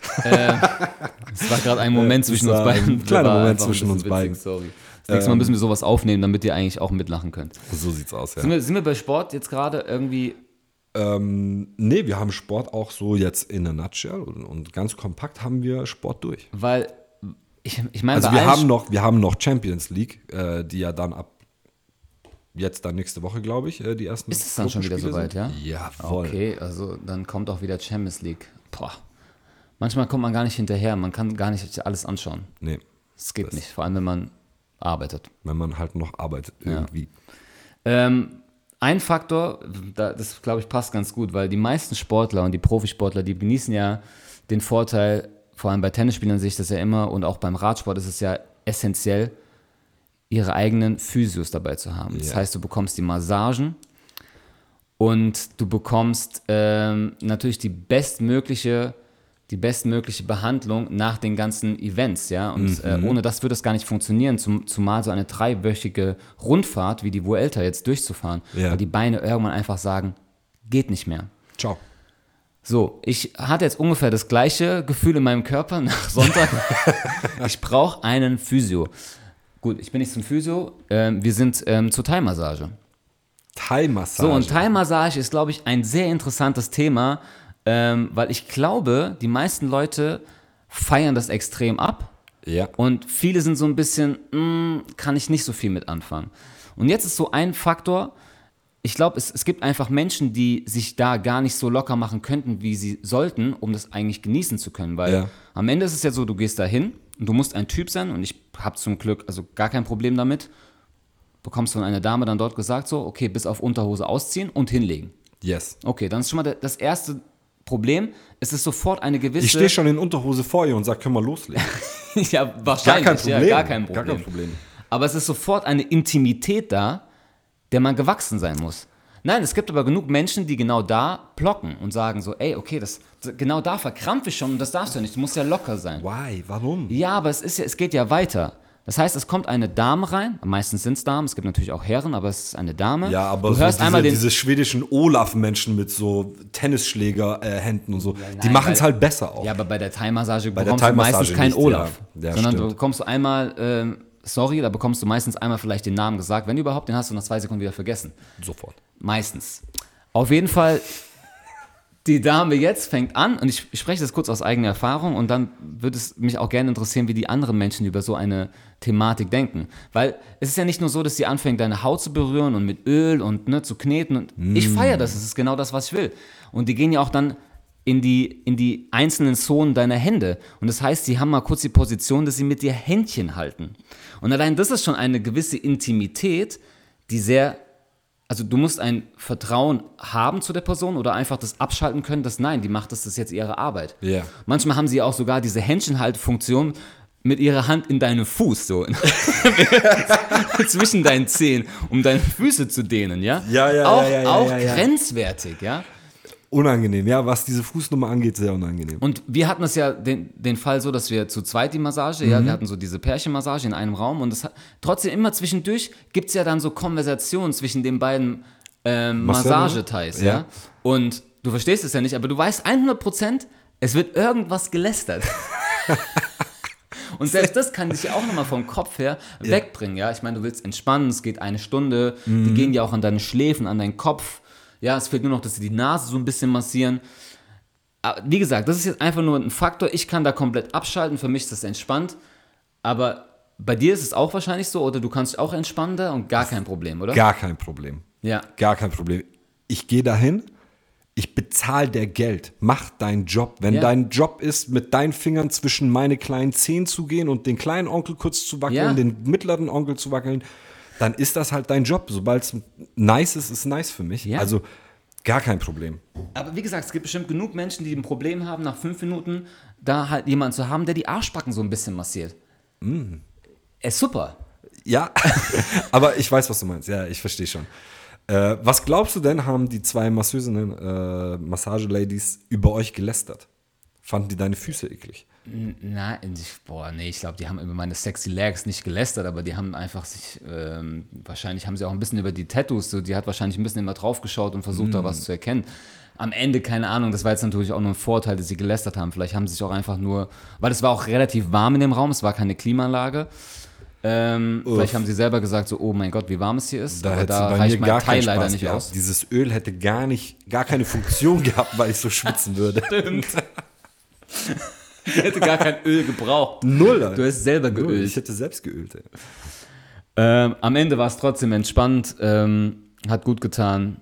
äh, es war gerade ein Moment zwischen das uns war ein beiden. kleiner Moment zwischen uns beiden. Sorry. Das nächste Mal müssen wir sowas aufnehmen, damit ihr eigentlich auch mitlachen könnt. So sieht's aus, ja. Sind wir, sind wir bei Sport jetzt gerade irgendwie Ähm, nee, wir haben Sport auch so jetzt in a nutshell und, und ganz kompakt haben wir Sport durch. Weil ich, ich meine, Also wir haben noch, wir haben noch Champions League, äh, die ja dann ab jetzt dann nächste Woche, glaube ich, äh, die ersten. Ist es dann schon wieder soweit, sind. ja? Jawohl. Okay, also dann kommt auch wieder Champions League. Boah. Manchmal kommt man gar nicht hinterher, man kann gar nicht alles anschauen. Nee, Es geht nicht, vor allem wenn man arbeitet. wenn man halt noch arbeitet irgendwie. Ähm, ein Faktor, da, das glaube ich passt ganz gut, weil die meisten Sportler und die Profisportler, die genießen ja den Vorteil, vor allem bei Tennisspielern sehe ich das ja immer und auch beim Radsport ist es ja essentiell, ihre eigenen Physios dabei zu haben. Das Ja. heißt, du bekommst die Massagen und du bekommst ähm, natürlich die bestmögliche die bestmögliche Behandlung nach den ganzen Events, ja. Und äh, ohne das würde es gar nicht funktionieren, zum, zumal so eine dreiwöchige Rundfahrt wie die Vuelta jetzt durchzufahren, Ja. weil die Beine irgendwann einfach sagen, geht nicht mehr. Ciao. So, ich hatte jetzt ungefähr das gleiche Gefühl in meinem Körper nach Sonntag. ich brauche einen Physio. Gut, ich bin nicht zum Physio, ähm, wir sind ähm, zur Thai-Massage. Thai-Massage. So, und Thai-Massage ist, glaube ich, ein sehr interessantes Thema, ähm, weil ich glaube, die meisten Leute feiern das extrem ab Ja. und viele sind so ein bisschen, "Mm, kann ich nicht so viel mit anfangen. Und jetzt ist so ein Faktor, ich glaube, es, es gibt einfach Menschen, die sich da gar nicht so locker machen könnten, wie sie sollten, um das eigentlich genießen zu können. Weil Ja. am Ende ist es ja so, du gehst da hin und du musst ein Typ sein und ich habe zum Glück also gar kein Problem damit. Bekommst von einer Dame dann dort gesagt, so, okay, bis auf Unterhose ausziehen und hinlegen. Yes. Okay, dann ist schon mal das erste Problem. Es ist sofort eine gewisse. Ich stehe schon in Unterhose vor ihr und sag, können wir loslegen. ja, Gar wahrscheinlich. kein Problem. Ja, gar kein Problem. Gar kein Problem. Aber es ist sofort eine Intimität da, der man gewachsen sein muss. Nein, es gibt aber genug Menschen, die genau da blocken und sagen so, ey, okay, das, genau da verkrampfe ich schon und das darfst du ja nicht, du musst ja locker sein. Why? Warum? Ja, aber es, ist ja, es geht ja weiter. Das heißt, es kommt eine Dame rein, meistens sind es Damen, es gibt natürlich auch Herren, aber es ist eine Dame. Ja, aber du so hörst diese, einmal den, diese schwedischen Olaf-Menschen mit so Tennisschläger-Händen und so, die nein, machen es halt besser auch. Ja, aber bei der Thai-Massage der bekommst du Thai-Massage meistens keinen Olaf. ja. Ja, sondern du stimmt. bekommst du einmal, ähm, sorry, da bekommst du meistens einmal vielleicht den Namen gesagt. Wenn überhaupt, den hast du nach zwei Sekunden wieder vergessen. Sofort. Meistens. Auf jeden Fall, die Dame jetzt fängt an, und ich, spreche das kurz aus eigener Erfahrung, und dann würde es mich auch gerne interessieren, wie die anderen Menschen über so eine Thematik denken. Weil es ist ja nicht nur so, dass sie anfängt, deine Haut zu berühren und mit Öl und ne, zu kneten. Und Ich feiere das, es ist genau das, was ich will. Und die gehen ja auch dann in die, in die einzelnen Zonen deiner Hände. Und das heißt, sie haben mal kurz die Position, dass sie mit dir Händchen halten. Und allein das ist schon eine gewisse Intimität, die sehr also du musst ein Vertrauen haben zu der Person oder einfach das abschalten können, dass nein, die macht das, das ist jetzt ihre Arbeit. Ja. Manchmal haben sie auch sogar diese Händchenhaltfunktion mit ihrer Hand in deinem Fuß, so zwischen deinen Zehen, um deine Füße zu dehnen, ja? Ja, ja, auch, ja, ja, ja, Auch grenzwertig, ja? Unangenehm, ja, was diese Fußnummer angeht, sehr unangenehm. Und wir hatten es ja den, den Fall so, dass wir zu zweit die Massage, Mhm. ja, wir hatten so diese Pärchenmassage in einem Raum und es hat, trotzdem immer zwischendurch gibt es ja dann so Konversationen zwischen den beiden ähm? Massageteils, ja. Ja. Und du verstehst es ja nicht, aber du weißt 100%, es wird irgendwas gelästert. Und selbst das kann dich ja auch nochmal vom Kopf her wegbringen, ja. Ich meine, du willst entspannen, es geht eine Stunde, Mhm. die gehen ja auch an deine Schläfen, an deinen Kopf. Ja, es fehlt nur noch, dass sie die Nase so ein bisschen massieren. Aber wie gesagt, das ist jetzt einfach nur ein Faktor. Ich kann da komplett abschalten, für mich ist das entspannt. Aber bei dir ist es auch wahrscheinlich so, oder du kannst auch entspannen da und gar kein Problem, oder? Gar kein Problem. Ja. Gar kein Problem. Ich gehe dahin, ich bezahle der Geld. Mach deinen Job. Wenn Ja. dein Job ist, mit deinen Fingern zwischen meine kleinen Zehen zu gehen und den kleinen Onkel kurz zu wackeln, Ja. den mittleren Onkel zu wackeln, dann ist das halt dein Job. Sobald es nice ist, ist nice für mich. Ja. Also gar kein Problem. Aber wie gesagt, es gibt bestimmt genug Menschen, die ein Problem haben, nach fünf Minuten da halt jemanden zu haben, der die Arschbacken so ein bisschen massiert. Mm. Ist super. Ja, aber ich weiß, was du meinst. Ja, ich verstehe schon. Äh, was glaubst du denn, haben die zwei Masseusinnen, äh, Massageladies, über euch gelästert? Fanden die deine Füße eklig? Na, ich, boah, nee, ich glaube, die haben über meine sexy Legs nicht gelästert, aber die haben einfach sich, ähm, wahrscheinlich haben sie auch ein bisschen über die Tattoos, so, die hat wahrscheinlich ein bisschen immer drauf geschaut und versucht, da was zu erkennen. Am Ende, keine Ahnung, das war jetzt natürlich auch nur ein Vorteil, dass sie gelästert haben. Vielleicht haben sie sich auch einfach nur, weil es war auch relativ warm in dem Raum, es war keine Klimaanlage. Ähm, vielleicht haben sie selber gesagt, so, oh mein Gott, wie warm es hier ist. Da aber hätte da reicht mir mein gar Teil leider Spaß nicht gehabt. aus. Dieses Öl hätte gar nicht, gar keine Funktion gehabt, weil ich so schwitzen würde. Stimmt. Ich hätte gar kein Öl gebraucht. Null. Alter. Du hast selber Null. geölt. Ich hätte selbst geölt. Ey. Ähm, am Ende war es trotzdem entspannt, ähm, hat gut getan.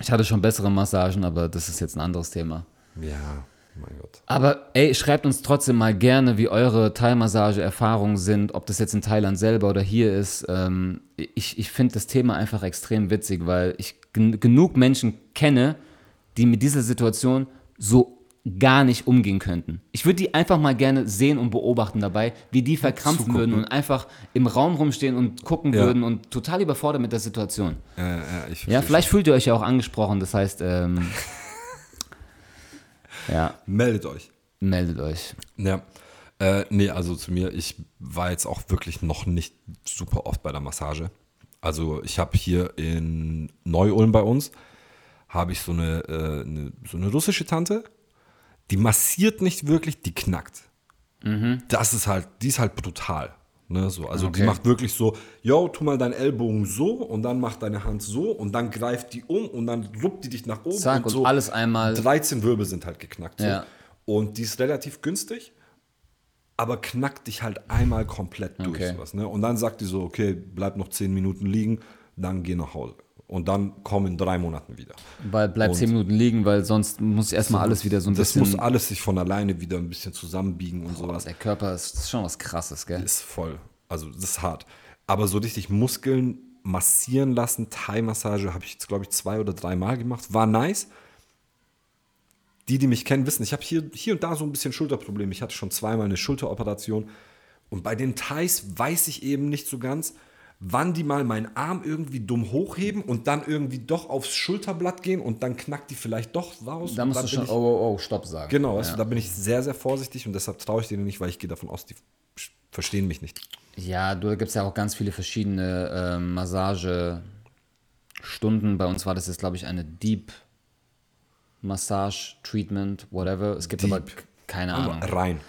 Ich hatte schon bessere Massagen, aber das ist jetzt ein anderes Thema. Ja, mein Gott. Aber ey, schreibt uns trotzdem mal gerne, wie eure Thai-Massage-Erfahrungen sind, ob das jetzt in Thailand selber oder hier ist. Ähm, ich ich finde das Thema einfach extrem witzig, weil ich gen genug Menschen kenne, die mit dieser Situation so gar nicht umgehen könnten. Ich würde die einfach mal gerne sehen und beobachten dabei, wie die verkrampfen Zugucken. würden und einfach im Raum rumstehen und gucken Ja. würden und total überfordert mit der Situation. Ja, ja, Ja, vielleicht fühlt ihr euch ja auch angesprochen, das heißt, ähm, ja, Meldet euch. meldet euch. Ja. Äh, nee, also zu mir, ich war jetzt auch wirklich noch nicht super oft bei der Massage. Also ich habe hier in Neu-Ulm bei uns, habe ich so eine, äh, eine, so eine russische Tante, die massiert nicht wirklich, die knackt. Das ist halt, die ist halt brutal. Ne, so. Also die Okay. macht wirklich so, yo, tu mal deinen Ellbogen so und dann mach deine Hand so und dann greift die um und dann ruppt die dich nach oben. Zack, und so alles einmal. 13 Wirbel sind halt geknackt. So. Ja. Und die ist relativ günstig, aber knackt dich halt einmal komplett durch. Okay. Sowas, ne? Und dann sagt die so, okay, bleib noch 10 Minuten liegen, dann geh nach Hause. Und dann komm in drei Monaten wieder. Weil bleibt zehn Minuten liegen, weil sonst muss erstmal alles wieder so ein das bisschen. muss alles sich von alleine wieder ein bisschen zusammenbiegen und sowas. der Körper ist, ist schon was krasses, gell? Ist voll. Also das ist hart. Aber so richtig Muskeln massieren lassen, Thai-Massage habe ich jetzt, glaube ich, zwei oder drei Mal gemacht. War nice. Die, die mich kennen, wissen, ich habe hier, hier und da so ein bisschen Schulterprobleme. Ich hatte schon zweimal eine Schulteroperation. Und bei den Thais weiß ich eben nicht so ganz, wann die mal meinen Arm irgendwie dumm hochheben und dann irgendwie doch aufs Schulterblatt gehen und dann knackt die vielleicht doch raus. Da musst du schon, ich- oh, oh, oh, stopp sagen. Genau, weißt ja. da bin ich sehr, sehr vorsichtig und deshalb traue ich denen nicht, weil ich gehe davon aus, die verstehen mich nicht. Ja, du, da gibt es ja auch ganz viele verschiedene ähm, Massagestunden. Bei uns war das jetzt, glaube ich, eine Deep Massage, Treatment, whatever. Es gibt aber Deep. k- keine Ahnung. Rein.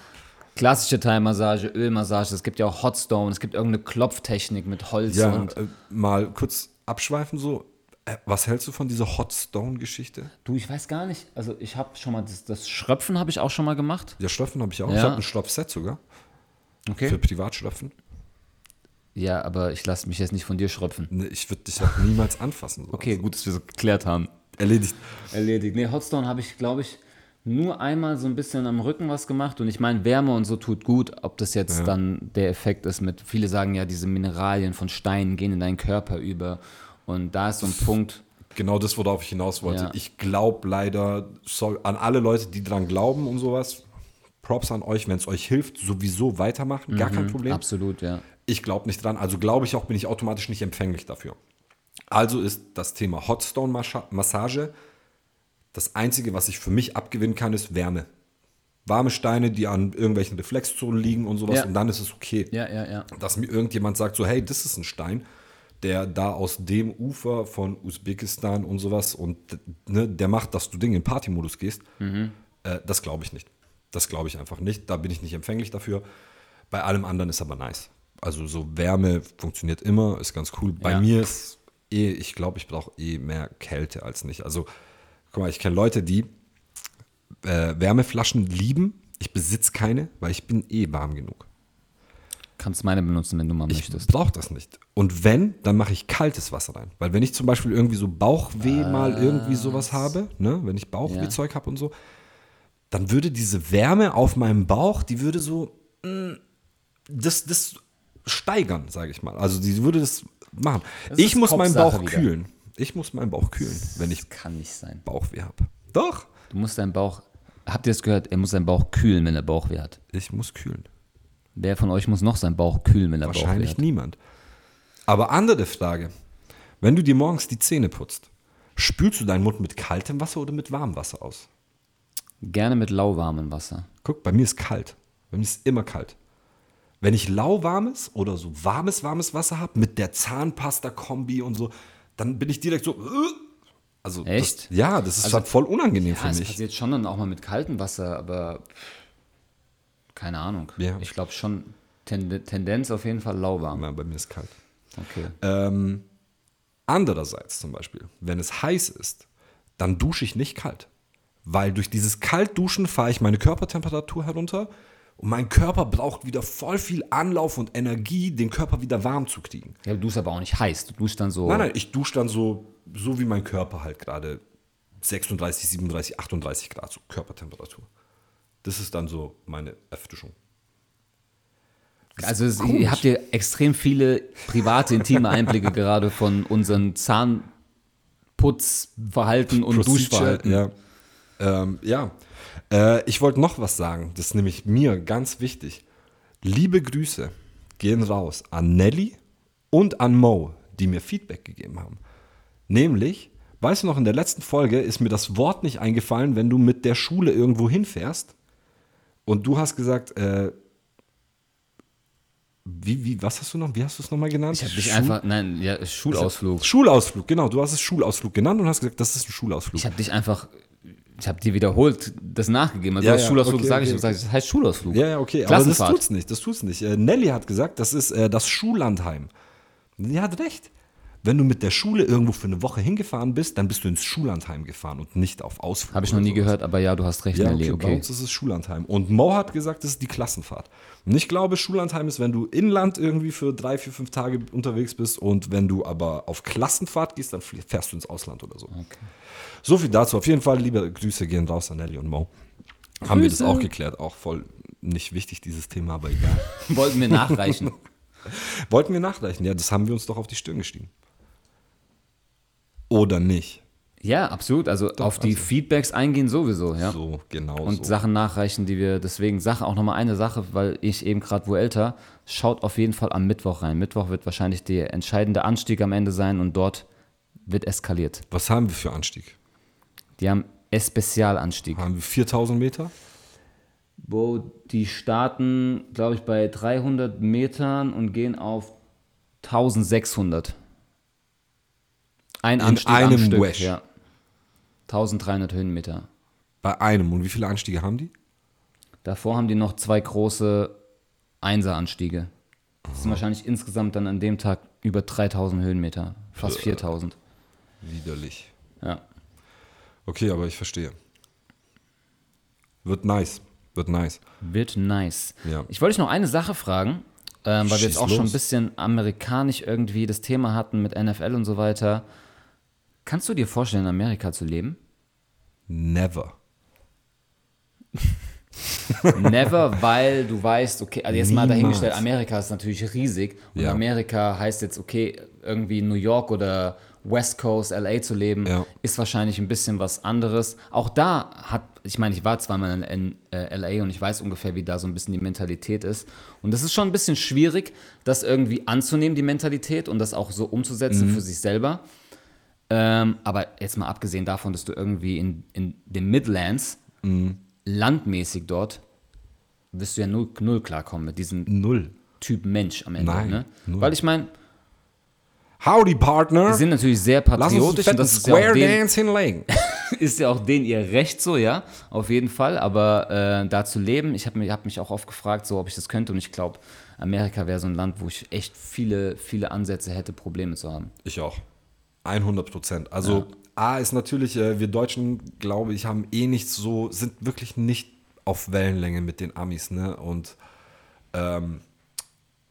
Klassische Thai-Massage, Ölmassage, es gibt ja auch Hotstone, es gibt irgendeine Klopftechnik mit Holz Ja, und. äh, mal kurz abschweifen so. Äh, was hältst du von dieser Hot Stone-Geschichte? Du, ich weiß gar nicht. Also ich habe schon mal das, das Schröpfen habe ich auch schon mal gemacht. Ja, Schlöpfen habe ich auch. Ja. Ich habe ein Schlopfset sogar. Für Okay. Privatschlöpfen. Ja, aber ich lasse mich jetzt nicht von dir schröpfen. Ne, ich würde dich auch niemals anfassen. So. Okay, gut, dass wir so geklärt haben. Erledigt. Erledigt. Nee, Hotstone habe ich, glaube ich, nur einmal so ein bisschen am Rücken was gemacht und ich meine, Wärme und so tut gut. Ob das jetzt Ja. dann der Effekt ist mit, viele sagen ja, diese Mineralien von Steinen gehen in deinen Körper über und da ist so ein Punkt, Genau das, worauf ich hinaus wollte. Ja. Ich glaube leider, sorry, an alle Leute, die dran glauben und sowas, Props an euch, wenn es euch hilft, sowieso weitermachen, gar kein Problem. absolut, ja. Ich glaube nicht dran, also glaube ich auch, bin ich automatisch nicht empfänglich dafür. Also ist das Thema Hotstone-Massage das Einzige, was ich für mich abgewinnen kann, ist Wärme. Warme Steine, die an irgendwelchen Reflexzonen liegen und sowas Ja. und dann ist es okay. Ja, ja, ja. Dass mir irgendjemand sagt, so hey, das ist ein Stein, der da aus dem Ufer von Usbekistan und sowas und ne, der macht, dass du Ding in Partymodus gehst, äh, das glaube ich nicht. Das glaube ich einfach nicht. Da bin ich nicht empfänglich dafür. Bei allem anderen ist aber nice. Also so Wärme funktioniert immer, ist ganz cool. Bei Ja. mir ist eh, ich glaube, ich brauche eh mehr Kälte als nicht. Also guck mal, ich kenne Leute, die äh, Wärmeflaschen lieben. Ich besitze keine, weil ich bin eh warm genug. Kannst meine benutzen, wenn du mal Ich möchtest. brauche das nicht. Und wenn, dann mache ich kaltes Wasser rein. Weil wenn ich zum Beispiel irgendwie so Bauchweh mal irgendwie sowas habe, ne, wenn ich Bauchwehzeug habe und so, dann würde diese Wärme auf meinem Bauch, die würde so mh, das, das steigern, sage ich mal. Also die würde das machen. Das ich muss meinen Bauch wieder. kühlen. Ich muss meinen Bauch kühlen, wenn ich Das kann nicht sein. Bauchweh habe. Doch, Du musst deinen Bauch, habt ihr das gehört? Er muss seinen Bauch kühlen, wenn er Bauchweh hat. ich muss kühlen. Wer von euch muss noch seinen Bauch kühlen, wenn er Bauchweh Wahrscheinlich hat? niemand. Aber andere Frage. Wenn du dir morgens die Zähne putzt, spülst du deinen Mund mit kaltem Wasser oder mit warmem Wasser aus? Gerne mit lauwarmem Wasser. Guck, bei mir ist kalt. Bei mir ist immer kalt. Wenn ich lauwarmes oder so warmes, warmes Wasser habe, mit der Zahnpasta-Kombi und so, dann bin ich direkt so. äh, Also Echt? Das, ja, das ist Also- halt voll unangenehm Ja, für mich. passiert schon dann auch mal mit kaltem Wasser, aber keine Ahnung. Ja. Ich glaube schon, Tend Tendenz auf jeden Fall lauwarm. Ja, bei mir ist kalt. Okay. Ähm, andererseits zum Beispiel, wenn es heiß ist, dann dusche ich nicht kalt. Weil durch dieses Kaltduschen fahre ich meine Körpertemperatur herunter und mein Körper braucht wieder voll viel Anlauf und Energie, den Körper wieder warm zu kriegen. Ja, du duschst aber auch nicht heiß. Du duschst dann so. Nein, nein, ich dusche dann so, so wie mein Körper halt gerade 36, 37, 38 Grad, so Körpertemperatur. Das ist dann so meine Erfrischung. Also es, ihr habt ihr extrem viele private, intime Einblicke gerade von unseren Zahnputzverhalten und Procedure, Duschverhalten. Ja. Ähm, ja. Äh, ich wollte noch was sagen. Das ist nämlich mir ganz wichtig. Liebe Grüße gehen raus an Nelly und an Mo, die mir Feedback gegeben haben. Nämlich, weißt du noch, in der letzten Folge ist mir das Wort nicht eingefallen, wenn du mit der Schule irgendwo hinfährst. Und du hast gesagt, äh, wie, wie, was hast du noch, wie hast du es nochmal genannt? Ich habe dich Schul- einfach, nein, ja, Schulausflug. Schulausflug, genau. Du hast es Schulausflug genannt und hast gesagt, das ist ein Schulausflug. Ich habe dich einfach, ich habe dir wiederholt das nachgegeben. Also Ja, ja, Schulausflug, okay, sage okay. ich, sag ich, das heißt Schulausflug. Ja, ja, okay, aber das tut's nicht, das tut's nicht. Äh, Nelly hat gesagt, das ist äh, das Schullandheim. Sie hat recht. Wenn du mit der Schule irgendwo für eine Woche hingefahren bist, dann bist du ins Schullandheim gefahren und nicht auf Ausflug. Habe ich noch nie sowas. gehört, aber ja, du hast recht, Ja, Nelly, okay, bei okay. uns ist es Schullandheim. Und Mo hat gesagt, das ist die Klassenfahrt. Und ich glaube, Schullandheim ist, wenn du inland irgendwie für drei, vier, fünf Tage unterwegs bist und wenn du aber auf Klassenfahrt gehst, dann fährst du ins Ausland oder so. So viel dazu. Auf jeden Fall, liebe Grüße gehen raus an Nelly und Mo. Haben wir das auch geklärt. Auch voll nicht wichtig, dieses Thema, aber egal. Wollten wir nachreichen. Wollten wir nachreichen? Ja, das haben wir uns doch auf die Stirn geschrieben. Oder nicht? ja, absolut. Also auf die Feedbacks eingehen sowieso, ja. So, genau und so. Sachen nachreichen, die wir deswegen Sache auch nochmal eine Sache, weil ich eben gerade wo älter, schaut auf jeden Fall am Mittwoch rein. Mittwoch wird wahrscheinlich der entscheidende Anstieg am Ende sein und dort wird eskaliert. Was haben wir für Anstieg? Die haben Espezialanstieg. Haben wir 4000 Meter? Wo die starten, glaube ich, bei 300 Metern und gehen auf 1600. Ein In Anstieg am einem Stück, Wash. ja. 1300 Höhenmeter. Bei einem. Und wie viele Anstiege haben die? Davor haben die noch zwei große Einseranstiege. Das sind wahrscheinlich insgesamt dann an dem Tag über 3000 Höhenmeter, fast 4000. Widerlich. Ja. Okay, aber ich verstehe. Wird nice. Wird nice. Wird nice. Ja. Ich wollte dich noch eine Sache fragen, ähm, weil wir jetzt Schieß auch schon ein los. bisschen amerikanisch irgendwie das Thema hatten mit NFL und so weiter. Kannst du dir vorstellen, in Amerika zu leben? Never. Never, weil du weißt, okay, also jetzt mal dahingestellt, Niemals. Amerika ist natürlich riesig und Ja. Amerika heißt jetzt, okay, irgendwie New York oder West Coast, LA zu leben, Ja. ist wahrscheinlich ein bisschen was anderes. Auch da hat, ich meine, ich war zweimal in, äh, LA und ich weiß ungefähr, wie da so ein bisschen die Mentalität ist. Und das ist schon ein bisschen schwierig, das irgendwie anzunehmen, die Mentalität und das auch so umzusetzen für sich selber. Ähm, aber jetzt mal abgesehen davon, dass du irgendwie in, in den Midlands, landmäßig dort, wirst du ja null, null klarkommen mit diesem Null. Typ Mensch am Ende. Nein, ne? Weil ich meine, Howdy, Partner. die sind natürlich sehr Lass uns einen patriotisch und fetten das ist ja, auch Square den, Dance hinlegen. ist ja auch denen ihr Recht so, ja, auf jeden Fall. Aber äh, da zu leben, ich habe mich, hab mich auch oft gefragt, so ob ich das könnte und ich glaube, Amerika wäre so ein Land, wo ich echt viele, viele Ansätze hätte, Probleme zu haben. Ich auch. 100 Prozent. Also A ist natürlich, äh, wir Deutschen, glaube ich, haben eh nicht so, sind wirklich nicht auf Wellenlänge mit den Amis, ne? Und ähm,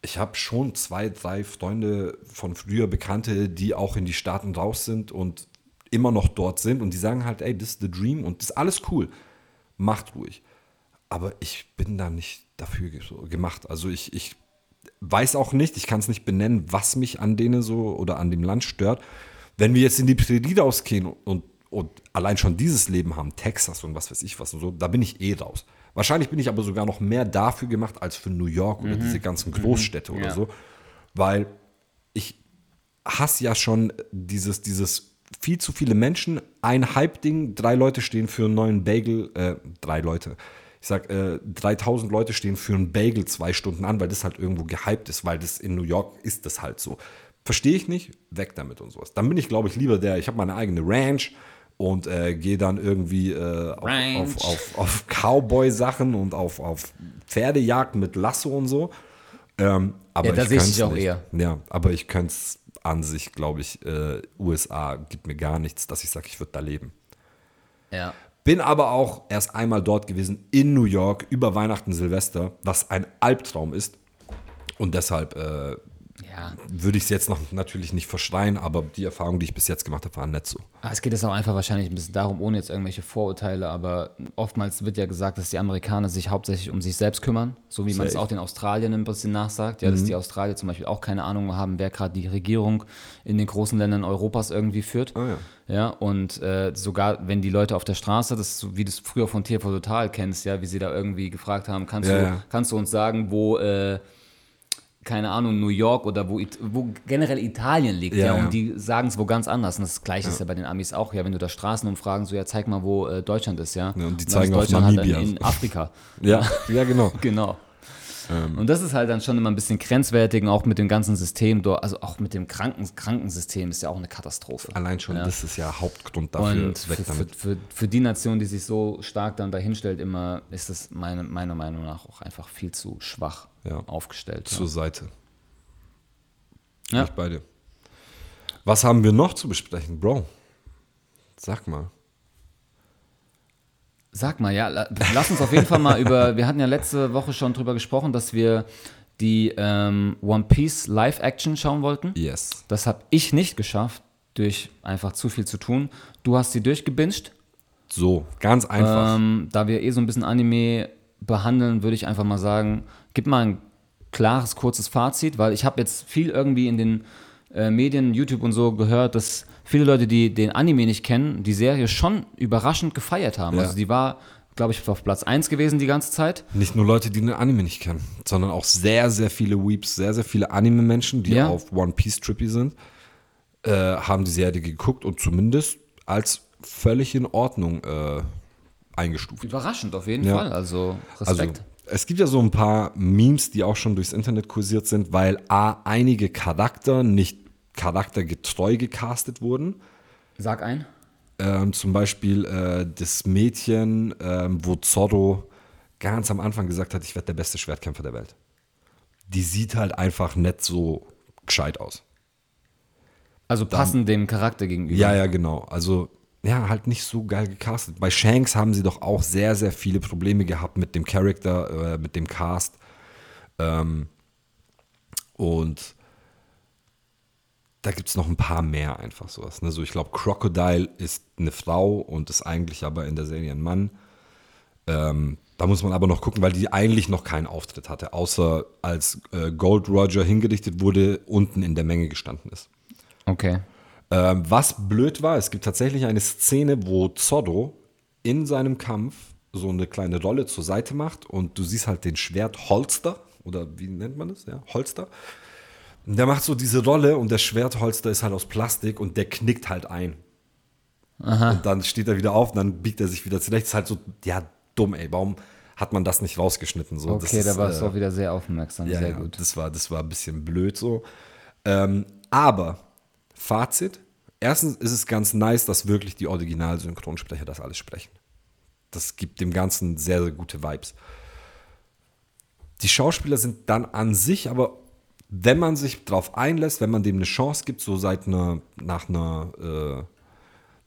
ich habe schon zwei, drei Freunde von früher Bekannte, die auch in die Staaten raus sind und immer noch dort sind und die sagen halt, ey, das ist the dream und das ist alles cool. Macht ruhig. Aber ich bin da nicht dafür gemacht. Also ich, ich weiß auch nicht, ich kann es nicht benennen, was mich an denen so oder an dem Land stört. Wenn wir jetzt in die Prärie rausgehen und, und allein schon dieses Leben haben, Texas und was weiß ich was und so, da bin ich eh raus. Wahrscheinlich bin ich aber sogar noch mehr dafür gemacht als für New York oder diese ganzen Großstädte oder Ja. so, weil ich hasse ja schon dieses, dieses viel zu viele Menschen, ein Hype-Ding, drei Leute stehen für einen neuen Bagel, äh, drei Leute. Ich sag, äh, 3000 Leute stehen für einen Bagel zwei Stunden an, weil das halt irgendwo gehypt ist, weil das in New York ist das halt so. Verstehe ich nicht, weg damit und sowas. Dann bin ich, glaube ich, lieber der, ich habe meine eigene Ranch und äh, gehe dann irgendwie äh, auf, auf, auf, auf Cowboy-Sachen und auf, auf Pferdejagd mit Lasso und so. Ähm, aber Ja, da ich sehe ich auch nicht. eher. Ja, aber ich könnte es an sich, glaube ich, äh, USA gibt mir gar nichts, dass ich sage, ich würde da leben. Ja. Bin aber auch erst einmal dort gewesen in New York über Weihnachten, Silvester, was ein Albtraum ist. Und deshalb äh, Ja. würde ich es jetzt noch natürlich nicht verschreien, aber die Erfahrungen, die ich bis jetzt gemacht habe, waren nicht so. Ah, Es geht jetzt auch einfach wahrscheinlich ein bisschen darum, ohne jetzt irgendwelche Vorurteile, aber oftmals wird ja gesagt, dass die Amerikaner sich hauptsächlich um sich selbst kümmern, so wie man es auch den Australiern ein bisschen nachsagt, ja, dass die Australier zum Beispiel auch keine Ahnung haben, wer gerade die Regierung in den großen Ländern Europas irgendwie führt. Ah, ja. Ja, und äh, sogar wenn die Leute auf der Straße, das ist so, wie du es früher von TV Total kennst, ja, wie sie da irgendwie gefragt haben, kannst, Ja, du, kannst du uns sagen, wo, äh, keine Ahnung, New York oder wo, wo generell Italien liegt, ja, Ja, und ja. die sagen es wo ganz anders. Und das Gleiche ist ja bei den Amis auch, ja, wenn du da Straßenumfragen so, ja, zeig mal, wo äh, Deutschland ist, ja. Ja, und die dann zeigen auf Deutschland halt Namibia. in, in Afrika. Ja, ja genau. Genau. Ähm. Und das ist halt dann schon immer ein bisschen grenzwertig, und auch mit dem ganzen System, also auch mit dem Kranken Krankensystem ist ja auch eine Katastrophe. Allein schon, Ja. das ist ja Hauptgrund dafür, Und für, für, für, für die Nation, die sich so stark dann dahinstellt, immer ist es meine, meiner Meinung nach auch einfach viel zu schwach Ja. aufgestellt. Zur Seite. Ja. Bin ich bei dir. Was haben wir noch zu besprechen, Bro? Sag mal. Sag mal, ja, la- lass uns auf jeden Fall mal über, wir hatten ja letzte Woche schon drüber gesprochen, dass wir die ähm, One Piece Live-Action schauen wollten. Yes. Das habe ich nicht geschafft, durch einfach zu viel zu tun. Du hast sie durchgebinged. So, ganz einfach. Ähm, da wir eh so ein bisschen Anime behandeln, würde ich einfach mal sagen, gib mal ein klares, kurzes Fazit, weil ich habe jetzt viel irgendwie in den äh, Medien, YouTube und so gehört, dass viele Leute, die den Anime nicht kennen, die Serie schon überraschend gefeiert haben. Ja. Also die war, glaube ich, auf Platz 1 gewesen die ganze Zeit. Nicht nur Leute, die den Anime nicht kennen, sondern auch sehr, sehr viele Weeps, sehr, sehr viele Anime-Menschen, die Ja. auf One Piece trippy sind, äh, haben die Serie geguckt und zumindest als völlig in Ordnung äh, eingestuft. Überraschend auf jeden Ja. Fall. Also Also Respekt. Es gibt ja so ein paar Memes, die auch schon durchs Internet kursiert sind, weil A, einige Charakter nicht charaktergetreu gecastet wurden. Sag ein. Ähm, zum Beispiel äh, das Mädchen, ähm, wo Zorro ganz am Anfang gesagt hat, ich werde der beste Schwertkämpfer der Welt. Die sieht halt einfach nicht so gescheit aus. Also passend dem Charakter gegenüber. Ja, ja, genau. Also, ja, halt nicht so geil gecastet. Bei Shanks haben sie doch auch sehr, sehr viele Probleme gehabt mit dem Charakter, äh, mit dem Cast. Ähm, und da gibt es noch ein paar mehr einfach sowas. Ne? So, ich glaube, Crocodile ist eine Frau und ist eigentlich aber in der Serie ein Mann. Ähm, da muss man aber noch gucken, weil die eigentlich noch keinen Auftritt hatte, außer als äh, Gold Roger hingerichtet wurde, unten in der Menge gestanden ist. Okay. Ähm, was blöd war, es gibt tatsächlich eine Szene, wo Zorro in seinem Kampf so eine kleine Rolle zur Seite macht und du siehst halt den Schwertholster oder wie nennt man das? Ja, Holster. Und der macht so diese Rolle und der Schwertholster ist halt aus Plastik und der knickt halt ein. Und dann steht er wieder auf und dann biegt er sich wieder zurecht. Ist halt so, ja, dumm, ey, warum hat man das nicht rausgeschnitten? So, Okay, da warst du äh, auch wieder sehr aufmerksam. ja, sehr ja, gut. Das war, das war ein bisschen blöd so. Ähm, aber Fazit: Erstens ist es ganz nice, dass wirklich die Original-Synchronsprecher das alles sprechen. Das gibt dem Ganzen sehr, sehr gute Vibes. Die Schauspieler sind dann an sich, aber wenn man sich darauf einlässt, wenn man dem eine Chance gibt, so seit einer, nach einer, äh,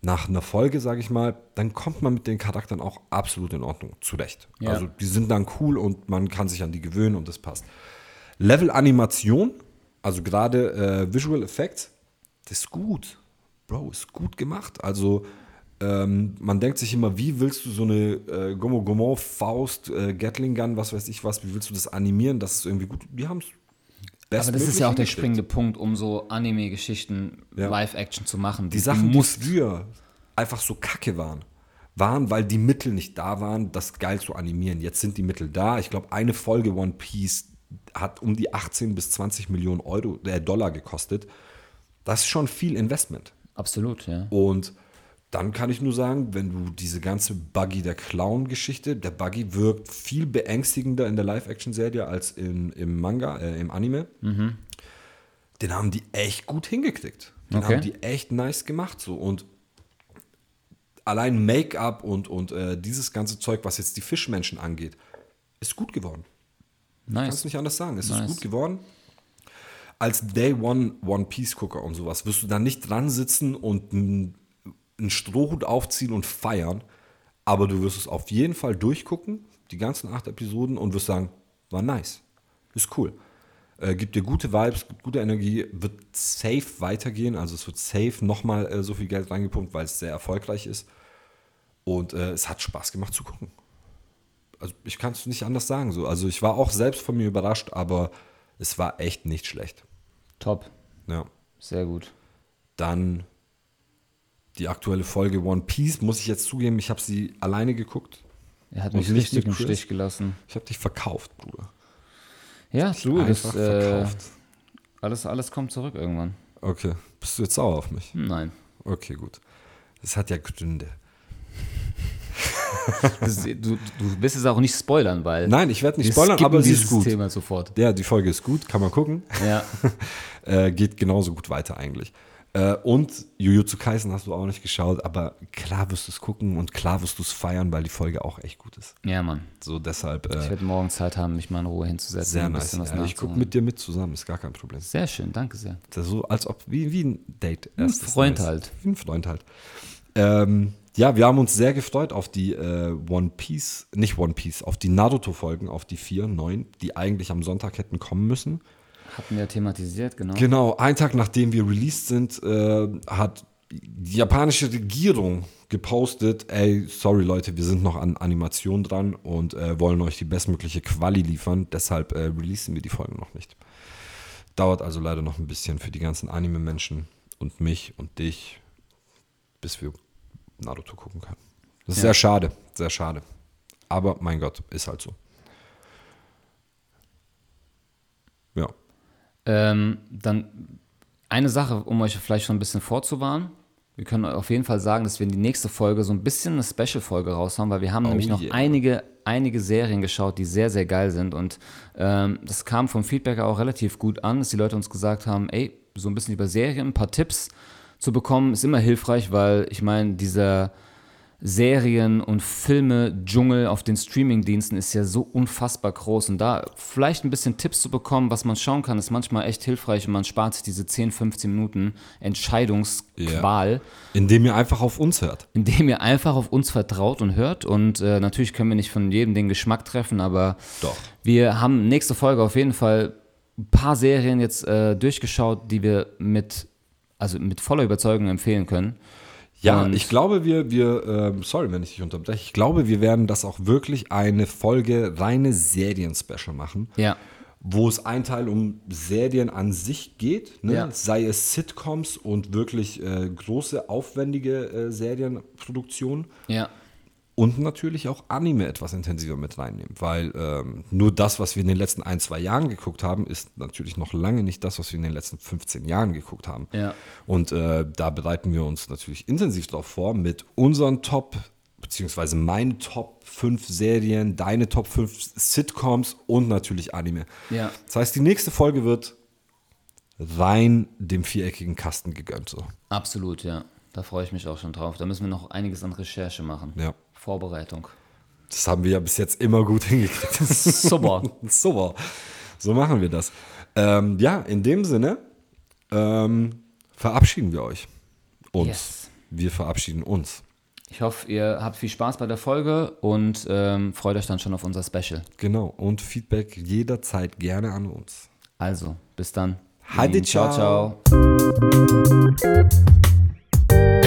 nach einer Folge, sage ich mal, dann kommt man mit den Charakteren auch absolut in Ordnung zurecht. Ja. Also die sind dann cool und man kann sich an die gewöhnen und das passt. Level Animation, also gerade äh, Visual Effects, das ist gut. Bro, ist gut gemacht. Also ähm, man denkt sich immer, wie willst du so eine äh, Gomo Gomo Faust, äh, Gatling Gun, was weiß ich was, wie willst du das animieren? Das ist irgendwie gut. Die haben es Aber das ist ja auch der springende Punkt, um so Anime-Geschichten Ja. Live-Action zu machen. Die Sachen, die früher einfach so kacke waren, waren, weil die Mittel nicht da waren, das geil zu animieren. Jetzt sind die Mittel da. Ich glaube, eine Folge One Piece hat um die 18 bis 20 Millionen Euro, äh, Dollar gekostet. Das ist schon viel Investment. Absolut, ja. Und dann kann ich nur sagen, wenn du diese ganze Buggy der Clown-Geschichte, der Buggy wirkt viel beängstigender in der Live-Action-Serie als in, im Manga, äh, im Anime. Den haben die echt gut hingekriegt. Den Okay. haben die echt nice gemacht. So. Und allein Make-up und, und äh, dieses ganze Zeug, was jetzt die Fischmenschen angeht, ist gut geworden. Kannst Nice. nicht anders sagen. Es Nice. ist gut geworden. Als Day One One Piece Gucker und sowas wirst du da nicht dran sitzen und einen Strohhut aufziehen und feiern, aber du wirst es auf jeden Fall durchgucken, die ganzen acht Episoden und wirst sagen, war nice, ist cool. Äh, gibt dir gute Vibes, gibt gute Energie, wird safe weitergehen, also es wird safe nochmal äh, so viel Geld reingepumpt, weil es sehr erfolgreich ist. Und äh, es hat Spaß gemacht zu gucken. Also ich kann es nicht anders sagen. So. Also ich war auch selbst von mir überrascht, aber es war echt nicht schlecht. Top. Ja. Sehr gut. Dann die aktuelle Folge One Piece, muss ich jetzt zugeben, ich habe sie alleine geguckt. Er hat mich richtig im? Stich gelassen. Ich habe dich verkauft, Bruder. Ja, du, das, äh, verkauft. alles, alles kommt zurück irgendwann. Okay. Bist du jetzt sauer auf mich? Nein. Okay, gut. Das hat ja Gründe. Das, du, du willst es auch nicht spoilern, weil. Nein, ich werde nicht spoilern, aber sie ist gut. Thema sofort. Ja, die Folge ist gut, kann man gucken. Ja. Äh, geht genauso gut weiter eigentlich. Äh, und Jujutsu Kaisen hast du auch nicht geschaut, aber klar wirst du es gucken und klar wirst du es feiern, weil die Folge auch echt gut ist. ja, Mann. So deshalb Ich äh, werde morgen Zeit haben, mich mal in Ruhe hinzusetzen. sehr ein nice. bisschen was Ja, ich gucke mit dir mit zusammen, ist gar kein Problem. Sehr schön, danke sehr. So, als ob, wie, wie ein Date. Ein Freund Nice. halt. Wie ein Freund halt. Ähm, ja, wir haben uns sehr gefreut auf die äh, One Piece, nicht One Piece, auf die Naruto-Folgen, auf die vier, neun, die eigentlich am Sonntag hätten kommen müssen. Hatten wir thematisiert, genau. Genau, einen Tag nachdem wir released sind, äh, hat die japanische Regierung gepostet, ey, sorry Leute, wir sind noch an Animation dran und äh, wollen euch die bestmögliche Quali liefern, deshalb äh, releasen wir die Folgen noch nicht. Dauert also leider noch ein bisschen für die ganzen Anime-Menschen und mich und dich, bis wir Naruto gucken können. Das ist Ja. sehr schade, sehr schade. Aber mein Gott, ist halt so. Ja. Ähm, dann eine Sache, um euch vielleicht schon ein bisschen vorzuwarnen. Wir können auf jeden Fall sagen, dass wir in die nächste Folge so ein bisschen eine Special-Folge raushauen, weil wir haben nämlich noch yeah. einige, einige Serien geschaut, die sehr, sehr geil sind. Und ähm, das kam vom Feedback auch relativ gut an, dass die Leute uns gesagt haben, ey, so ein bisschen über Serien, ein paar Tipps zu bekommen, ist immer hilfreich, weil ich meine, dieser Serien- und Filme-Dschungel auf den Streaming-Diensten ist ja so unfassbar groß. Und da vielleicht ein bisschen Tipps zu bekommen, was man schauen kann, ist manchmal echt hilfreich und man spart sich diese 10, 15 Minuten Entscheidungsqual, Indem ihr einfach auf uns hört. indem ihr einfach auf uns vertraut und hört. Und äh, natürlich können wir nicht von jedem den Geschmack treffen, aber Doch. wir haben nächste Folge auf jeden Fall ein paar Serien jetzt äh, durchgeschaut, die wir mit, also mit voller Überzeugung empfehlen können. Ja, Und- ich glaube, wir, wir, ähm, sorry, wenn ich dich unterbreche, ich glaube, wir werden das auch wirklich eine Folge reine Serien-Special machen, Ja. wo es ein Teil um Serien an sich geht, ne? Ja. sei es Sitcoms und wirklich äh, große, aufwendige äh, Serienproduktionen Ja. Und natürlich auch Anime etwas intensiver mit reinnehmen, weil ähm, nur das, was wir in den letzten ein, zwei Jahren geguckt haben, ist natürlich noch lange nicht das, was wir in den letzten 15 Jahren geguckt haben. Ja. Und äh, da bereiten wir uns natürlich intensiv darauf vor mit unseren Top, beziehungsweise meinen Top 5 Serien, deine Top 5 Sitcoms und natürlich Anime. Ja. Das heißt, die nächste Folge wird rein dem viereckigen Kasten gegönnt. So. Absolut, ja. Da freue ich mich auch schon drauf. Da müssen wir noch einiges an Recherche machen. Ja. Vorbereitung. Das haben wir ja bis jetzt immer gut hingekriegt. Super. Super. So machen wir das. Ähm, ja, in dem Sinne ähm, verabschieden wir euch. Uns. Yes. Wir verabschieden uns. Ich hoffe, ihr habt viel Spaß bei der Folge und ähm, freut euch dann schon auf unser Special. Genau. Und Feedback jederzeit gerne an uns. Also, bis dann. Hadi, ciao, ciao. ciao.